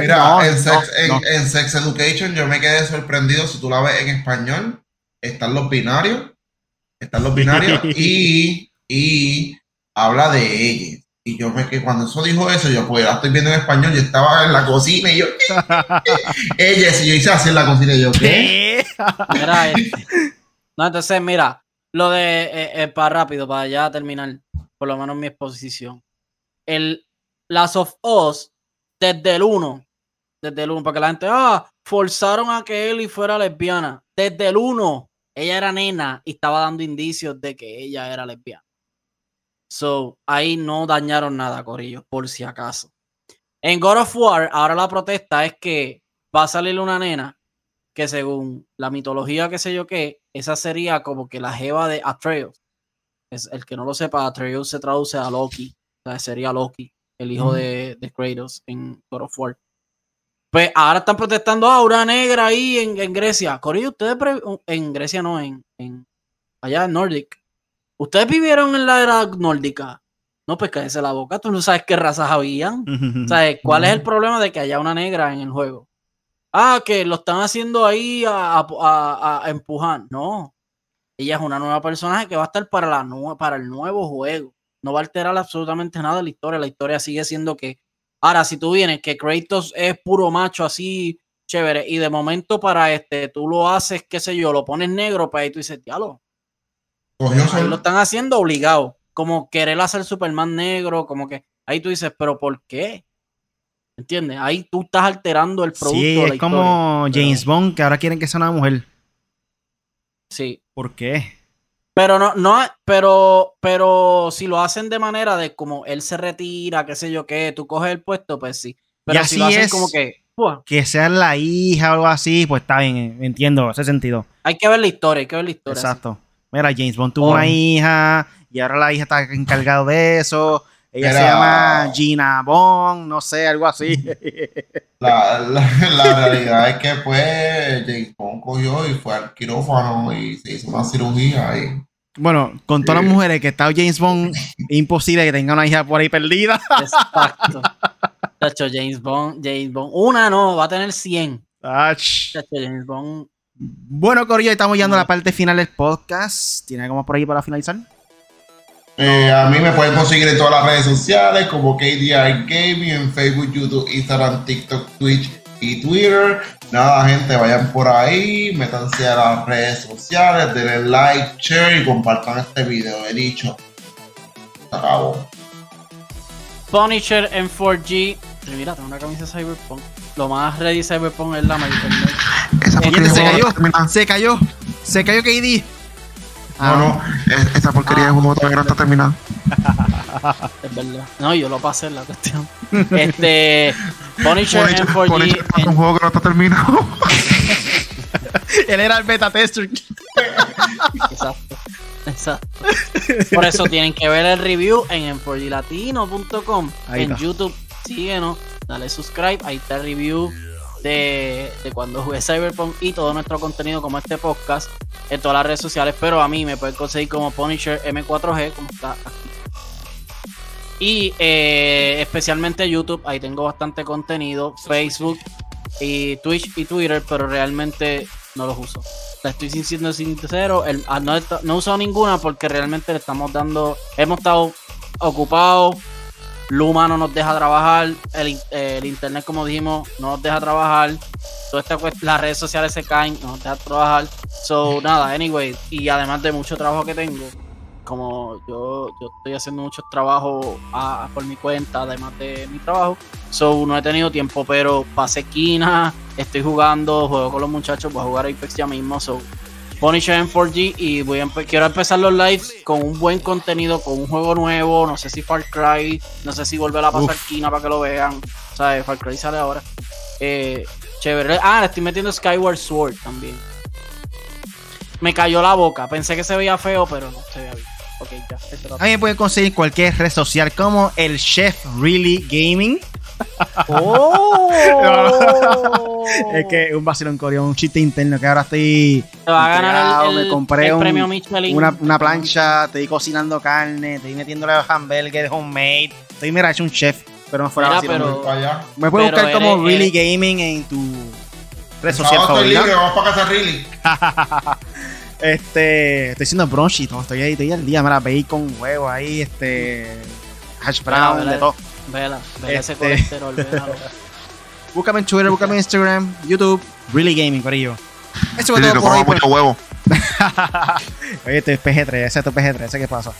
C: Mira, en, sex, Education yo me quedé sorprendido. Si tú la ves en español, están los binarios. Están los binarios y, y habla de ella. Y yo me que cuando eso dijo eso, yo pues la estoy viendo en español, yo estaba en la cocina y yo, ella, si yo hice así en la cocina y yo, ¿qué?
B: Mira, este. No, entonces, mira, lo de, eh, eh, para rápido, para ya terminar por lo menos mi exposición. El Last of Us, desde el 1, desde el 1, para que la gente, ah, forzaron a que Ellie fuera lesbiana. Desde el 1, ella era nena y estaba dando indicios de que ella era lesbiana. So, ahí no dañaron nada, Corillo, por si acaso. En God of War, ahora la protesta es que va a salir una nena que según la mitología que sé yo qué, esa sería como que la jeva de Atreus el que no lo sepa, Atreus se traduce a Loki, o sea, sería Loki, el hijo de, de, Kratos en God of War. Pues ahora están protestando a una negra ahí en, Grecia. Corillo, ustedes en Grecia no, en, en allá en Nordic. ¿Ustedes vivieron en la era nórdica? No, pues cállese la boca, tú no sabes qué razas habían. ¿Sabes cuál es el problema de que haya una negra en el juego? Ah, que lo están haciendo ahí a, a, a empujar. No, ella es una nueva personaje que va a estar para, la para el nuevo juego. No va a alterar absolutamente nada la historia. La historia sigue siendo que. Ahora, si tú vienes que Kratos es puro macho así, chévere, y de momento para este, tú lo haces, qué sé yo, lo pones negro, pues ahí tú dices, diablo. Lo están haciendo obligado. Como querer hacer Superman negro, como que ahí tú dices, pero ¿por qué? ¿Entiendes? Ahí tú estás alterando el producto.
A: Sí, es como James Bond, que ahora quieren que sea una mujer.
B: Sí.
A: ¿Por qué?
B: Pero no, no, pero, pero si lo hacen de manera de como él se retira, qué sé yo qué, tú coges el puesto, pues sí. Pero
A: si lo hacen como que. Que sea la hija o algo así, pues está bien, entiendo ese sentido.
B: Hay que ver la historia, hay que ver la historia.
A: Exacto. Mira, James Bond tuvo una hija y ahora la hija está encargada de eso. Ella se llama Gina Bond, no sé, algo así.
C: La, la, realidad es que pues James Bond cogió y fue al quirófano y se hizo una cirugía ahí.
A: Bueno, con todas las mujeres que está James Bond, imposible que tenga una hija por ahí perdida. Exacto.
B: Chacho, James Bond, James Bond. Una no, va a tener 100. Chacho, James
A: Bond. Bueno, Corillo, estamos llegando a la parte final del podcast. ¿Tiene algo más por ahí para finalizar?
C: Eh, a mí me pueden conseguir en todas las redes sociales como KDR Gaming en Facebook, YouTube, Instagram, TikTok, Twitch y Twitter. Nada, gente, vayan por ahí, métanse a las redes sociales, denle like, share y compartan este video. He dicho. acabó.
B: Punisher en 4G. Mira, tengo una camisa Cyberpunk. Lo más ready Cyberpunk es la mayor.
A: se cayó, se cayó, se cayó KD.
C: No, no, esa porquería es un juego que no está terminado.
B: es verdad. No, yo lo pasé en la cuestión. Este. Punisher, en 4G.
C: es un juego que no está terminado.
A: Él era el beta tester.
B: Exacto. Exacto. Por eso tienen que ver el review en en4glatino.com. En YouTube, síguenos, dale subscribe, ahí está el review de, cuando jugué Cyberpunk y todo nuestro contenido como este podcast en todas las redes sociales, pero a mí me pueden conseguir como Punisher M4G, como está aquí. Y eh, especialmente YouTube, ahí tengo bastante contenido, Facebook y Twitch y Twitter, pero realmente no los uso. La estoy siendo sincero, el, ah, no, no he usado ninguna porque realmente le estamos dando, hemos estado ocupados Luma no nos deja trabajar, el, internet, como dijimos, no nos deja trabajar, todas estas las redes sociales se caen, no nos deja trabajar. So, nada, anyway, y además de mucho trabajo que tengo, como yo, yo estoy haciendo muchos trabajos por mi cuenta, además de mi trabajo, so no he tenido tiempo, pero pasé esquina, estoy jugando, juego con los muchachos, voy a jugar Apex ya mismo, so Punisher en 4G y voy a quiero empezar los lives con un buen contenido, con un juego nuevo, no sé si Far Cry, no sé si volver a pasar esquina para que lo vean, sea, Far Cry sale ahora. Eh, chévere. Ah, le estoy metiendo Skyward Sword también. Me cayó la boca, pensé que se veía feo, pero no, se veía bien. Okay, ya,
A: me pueden conseguir cualquier red social como el Chef Really Gaming. Oh. es que un vacilón coreano, un chiste interno que ahora estoy.
B: Te va a ganar el,
A: me compré Una, una, plancha, estoy cocinando carne, estoy metiéndole hamburgues homemade. Estoy, mira, hecho un chef, pero no fuera así. Me puedes buscar como Really Gaming en tu red social
C: vamos para casa Really.
A: este, estoy haciendo brunch y todo, estoy ahí, estoy al día, mira, bacon, huevo ahí, este, hash brown, de todo.
B: Vela, vela ese este. colesterol,
A: búscame en Twitter, búscame en Instagram, YouTube, Really Gaming, corillo.
C: Eso fue todo por hoy. Pues. huevo.
A: Oye, este es PG3, ese es tu PG3, ese qué pasa.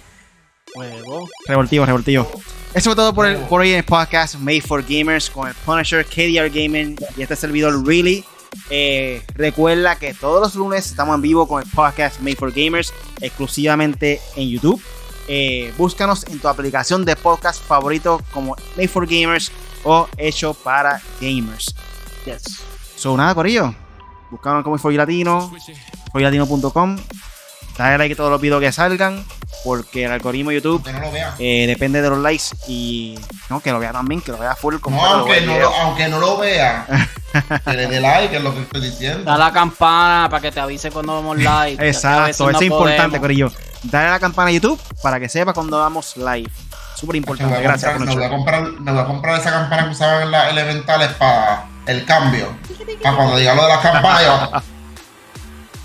B: Huevo.
A: Revoltivo, revoltivo. Eso fue todo por, el, por hoy en el podcast Made for Gamers con el Punisher, KDR Gaming y este servidor Really. Eh, recuerda que todos los lunes estamos en vivo con el podcast Made for Gamers exclusivamente en YouTube. Eh, búscanos en tu aplicación de podcast favorito como Made for Gamers o Hecho para Gamers.
B: Yes.
A: So, nada, Corillo. Búscanos como For Latino, forlatino.com. Dale like a todos los videos que salgan, porque el algoritmo de YouTube eh, depende de los likes y no, que lo vea también, que lo vea full.
C: Como no, aunque, no lo, aunque no lo vea, que le dé like, es lo que estoy diciendo.
B: Da la campana para que te avise cuando vamos live.
A: Exacto, eso es importante, Corillo. Dale a la campana a YouTube para que sepa cuando damos live. súper importante. Gracias.
C: me, voy a comprar, me voy a comprar esa campana que usaban en las elementales para el cambio. Para cuando diga lo de las campanas.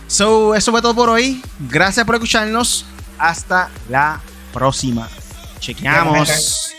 A: So, eso fue todo por hoy. Gracias por escucharnos. Hasta la próxima. Chequeamos.